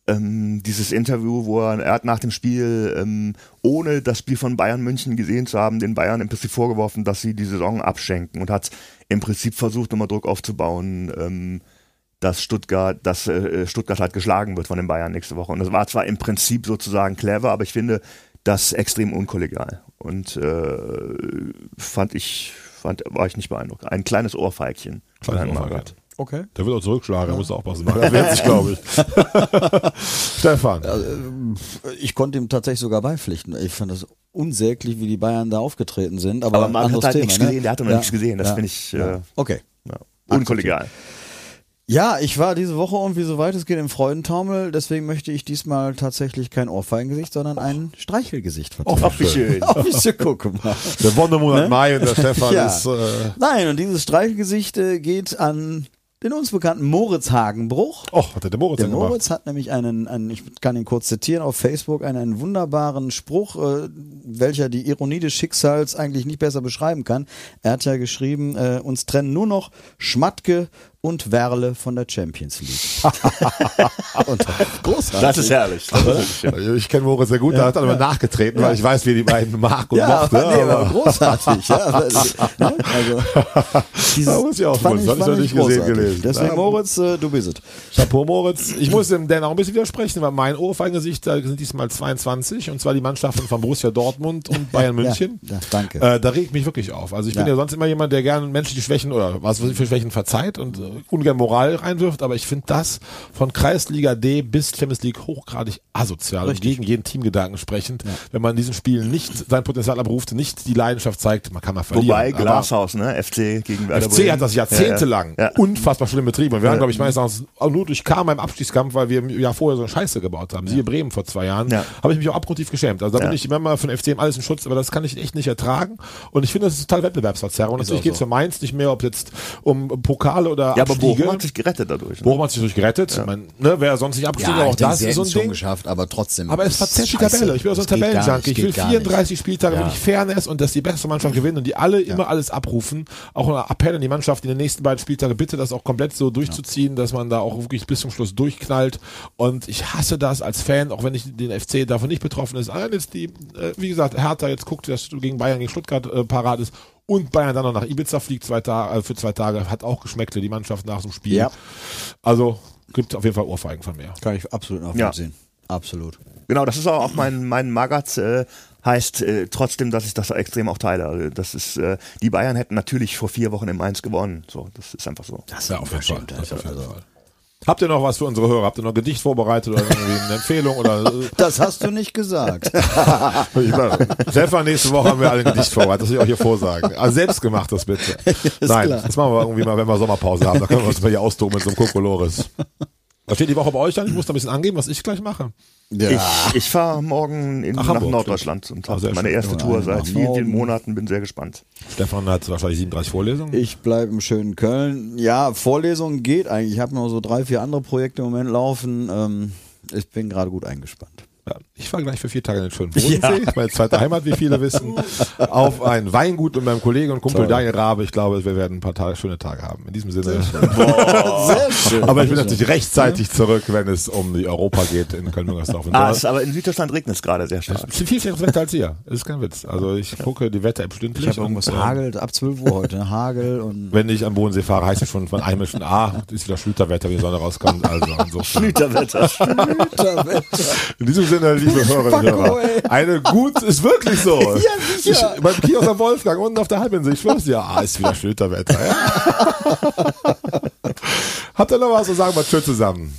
ähm, dieses Interview, wo er, er hat nach dem Spiel, ähm, ohne das Spiel von Bayern München gesehen zu haben, den Bayern im Prinzip vorgeworfen, dass sie die Saison abschenken und hat im Prinzip versucht, nochmal Druck aufzubauen, ähm, dass Stuttgart, dass äh, Stuttgart halt geschlagen wird von den Bayern nächste Woche. Und das war zwar im Prinzip sozusagen clever, aber ich finde das extrem unkollegial. Und äh, fand ich, fand, war ich nicht beeindruckt. Ein kleines Ohrfeigchen. von Kleines Herrn Ohrfeigchen. Okay. Der wird auch zurückschlagen, da muss er aufpassen. Das wird sich, glaube ich. Stefan. Ich konnte ihm tatsächlich sogar beipflichten. Ich fand das unsäglich, wie die Bayern da aufgetreten sind. Aber, Aber man anderes hat halt Thema, nichts ne? gesehen, der hat noch Ja. nichts gesehen. Das Ja. finde ich Ja. äh, Okay. ja, unkollegial. Ja, ich war diese Woche irgendwie so weit es geht im Freudentaumel, deswegen möchte ich diesmal tatsächlich kein Ohrfeigengesicht, sondern ein Streichelgesicht vertreten. Ach, wie schön. Oh, wie schön, guck mal. Der Wonnemonat Ne? Mai und der Stefan Ja. ist. Äh, Nein, und dieses Streichelgesicht äh, geht an den uns bekannten Moritz Hagenbruch. oh, hat der, der Moritz Der denn gemacht? Moritz hat nämlich einen, einen, ich kann ihn kurz zitieren, auf Facebook einen, einen wunderbaren Spruch, äh, welcher die Ironie des Schicksals eigentlich nicht besser beschreiben kann. Er hat ja geschrieben, äh, uns trennen nur noch Schmatke und Werle von der Champions League. und, großartig. Das ist herrlich. Das ist. Ich kenne Moritz sehr gut, da hat er aber nachgetreten, weil ich weiß, wie er die beiden mag und ja, mochte. aber, nee, aber großartig. Ja, aber, ne? also, dieses Da muss ich auch ich noch nicht gesehen, gelesen. Deswegen, Ja. Moritz, äh, du bist es. Chapeau Moritz. Ich muss dem Dan auch ein bisschen widersprechen, weil mein Ohrfeigengesicht, da sind diesmal 22 und zwar die Mannschaften von Borussia Dortmund und Bayern München. Ja, ja, danke. Äh, da regt mich wirklich auf. Also ich bin Ja. ja sonst immer jemand, der gerne menschliche Schwächen oder was weiß ich für Schwächen verzeiht und äh, ungern Moral reinwirft, aber ich finde das von Kreisliga D bis Champions League hochgradig asozial und Richtig. gegen jeden Teamgedanken sprechend, wenn man in diesen Spielen nicht sein Potenzial abruft, nicht die Leidenschaft zeigt, man kann mal verlieren. Wobei Glashaus, ne? FC gegen Werder FC Bremen. hat das jahrzehntelang Ja, ja. unfassbar schlimm betrieben. Und wir Ja. haben, glaube ich, meines Erachtens auch nur durch Karma im Abstiegskampf, weil wir im Jahr vorher so eine Scheiße gebaut haben. Siehe Bremen vor zwei Jahren. Ja. Habe ich mich auch abgrundtief geschämt. Also da Ja. bin ich immer mal von FC alles in Schutz, aber das kann ich echt nicht ertragen. Und ich finde, das ist total Wettbewerbsverzerrung. Und natürlich geht es für Mainz nicht mehr, ob jetzt um Pokale oder Ja, aber. Bochum hat sich gerettet dadurch. Ne? Bochum hat sich durch gerettet. Ich mein, ne, wer sonst nicht abgestiegen, aber auch das ist so ein Ding. geschafft, aber trotzdem. Aber es verzerrt die. Tabelle. Ich will auch so ein Tabellenjunkie. Ich will geht gar 34 Spieltage Ja. wirklich Fairness und dass die beste Mannschaft gewinnt und die alle immer alles abrufen. Auch ein Appell an die Mannschaft in den nächsten beiden Spieltagen bitte das auch komplett so durchzuziehen, dass man da auch wirklich bis zum Schluss durchknallt. Und ich hasse das als Fan, auch wenn ich den FC davon nicht betroffen ist. Allein jetzt die, äh, wie gesagt, Hertha jetzt guckt, dass du gegen Bayern, gegen Stuttgart äh, parat ist. Und Bayern dann noch nach Ibiza fliegt zwei Tage, äh, für zwei Tage, hat auch geschmeckte die Mannschaft nach dem Spiel. Ja. Also gibt auf jeden Fall Ohrfeigen von mir. Kann ich absolut nachvollziehen. Absolut. Genau, das ist auch, auch mein, mein Magat, äh, heißt äh, trotzdem, dass ich das extrem auch teile. Also das ist, äh, die Bayern hätten natürlich vor vier Wochen im Mainz gewonnen. So, das ist einfach so. Das ist Ja, auf jeden Fall. Das auf jeden Also, Fall. Habt ihr noch was für unsere Hörer? Habt ihr noch ein Gedicht vorbereitet oder irgendwie eine Empfehlung oder äh, das hast du nicht gesagt. Stefan, nächste Woche haben wir alle ein Gedicht vorbereitet, das will ich auch hier vorsagen. Also selbstgemachtes bitte. Nein, klar. das machen wir irgendwie mal, wenn wir Sommerpause haben, da können wir uns mal hier austoben mit so einem Kokolores. Was steht die Woche bei euch an? Ich muss da ein bisschen angeben, was ich gleich mache. Ja. Ich, ich fahre morgen in, Ach, nach Hamburg, Norddeutschland und Ah, habe sehr meine schön. erste Tour nach seit vielen, vielen Monaten. Bin sehr gespannt. Stefan hat wahrscheinlich 37 Vorlesungen. Ich bleibe im schönen Köln. Ja, Vorlesungen geht eigentlich. Ich habe noch so drei, vier andere Projekte im Moment laufen. Ähm, ich bin gerade gut eingespannt. Ja, ich fahre gleich für vier Tage in den schönen Bodensee, meine zweite Heimat, wie viele wissen, auf ein Weingut mit meinem Kollegen und Kumpel Toll. Daniel Rabe. Ich glaube, wir werden ein paar Tage, schöne Tage haben. In diesem Sinne. Sehr schön. Aber ich bin natürlich rechtzeitig zurück, wenn es um die Europa geht in Köln-Müngersdorf. Und Ah, es, aber in Süddeutschland regnet es gerade sehr stark. es ist viel schlechteres Wetter als hier. Das ist kein Witz. Also ich gucke die Wetter-App stündlich. Ich habe irgendwas und, ähm, hagelt ab 12 Uhr heute. ne? Hagel und Wenn ich am Bodensee fahre, heißt es schon von heimischen A, ist wieder Schlüterwetter, wenn die Sonne rauskommt. Also insofern. Schlüterwetter. In diesem Sinne, liebe Hörerinnen und Hörer, eine gut, ist wirklich so. Ja, sicher. Ich, beim Kiosk am Wolfgang, unten auf der Halbinsel, ich schwör's dir, ah, ist wieder Schlüterwetter. Ja. Habt ihr noch was zu sagen? Mal tschüss zusammen.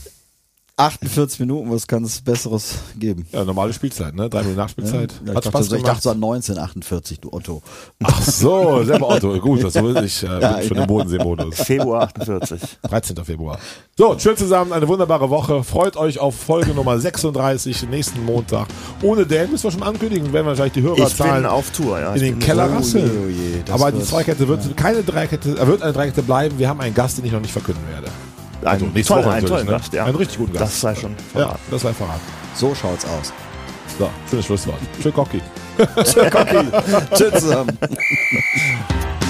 48 Minuten, was kann es Besseres geben? Ja, normale Spielzeit, ne? Drei Minuten Nachspielzeit. Ja, Hat ich, Spaß dachte, so- ich gemacht. dachte so an 1948, du Otto. Ach so, selber Otto. Gut, das ist. Ich äh, Ja, bin schon ja. im Bodensee-Modus. Februar 48. 13. Februar. So, tschüss zusammen, eine wunderbare Woche. Freut euch auf Folge Nummer 36 nächsten Montag. Ohne Dan müssen wir schon ankündigen, werden wir wahrscheinlich die Ich Hörerzahlen bin auf Tour, ja. in Ich den bin- Keller Oh je, rasseln. oh je, Aber die Zweikette wird keine Dreikette, er wird eine Dreikette bleiben. Wir haben einen Gast, den ich noch nicht verkünden werde. Also Einen, nächste toll, Woche einen tollen ne? Gast, ja. Einen richtig guten Gast. Das sei schon Ja, verraten. das sei verraten. So schaut's aus. So, schönes Schlusswort. Tschüss, Cocky. Tschüss zusammen.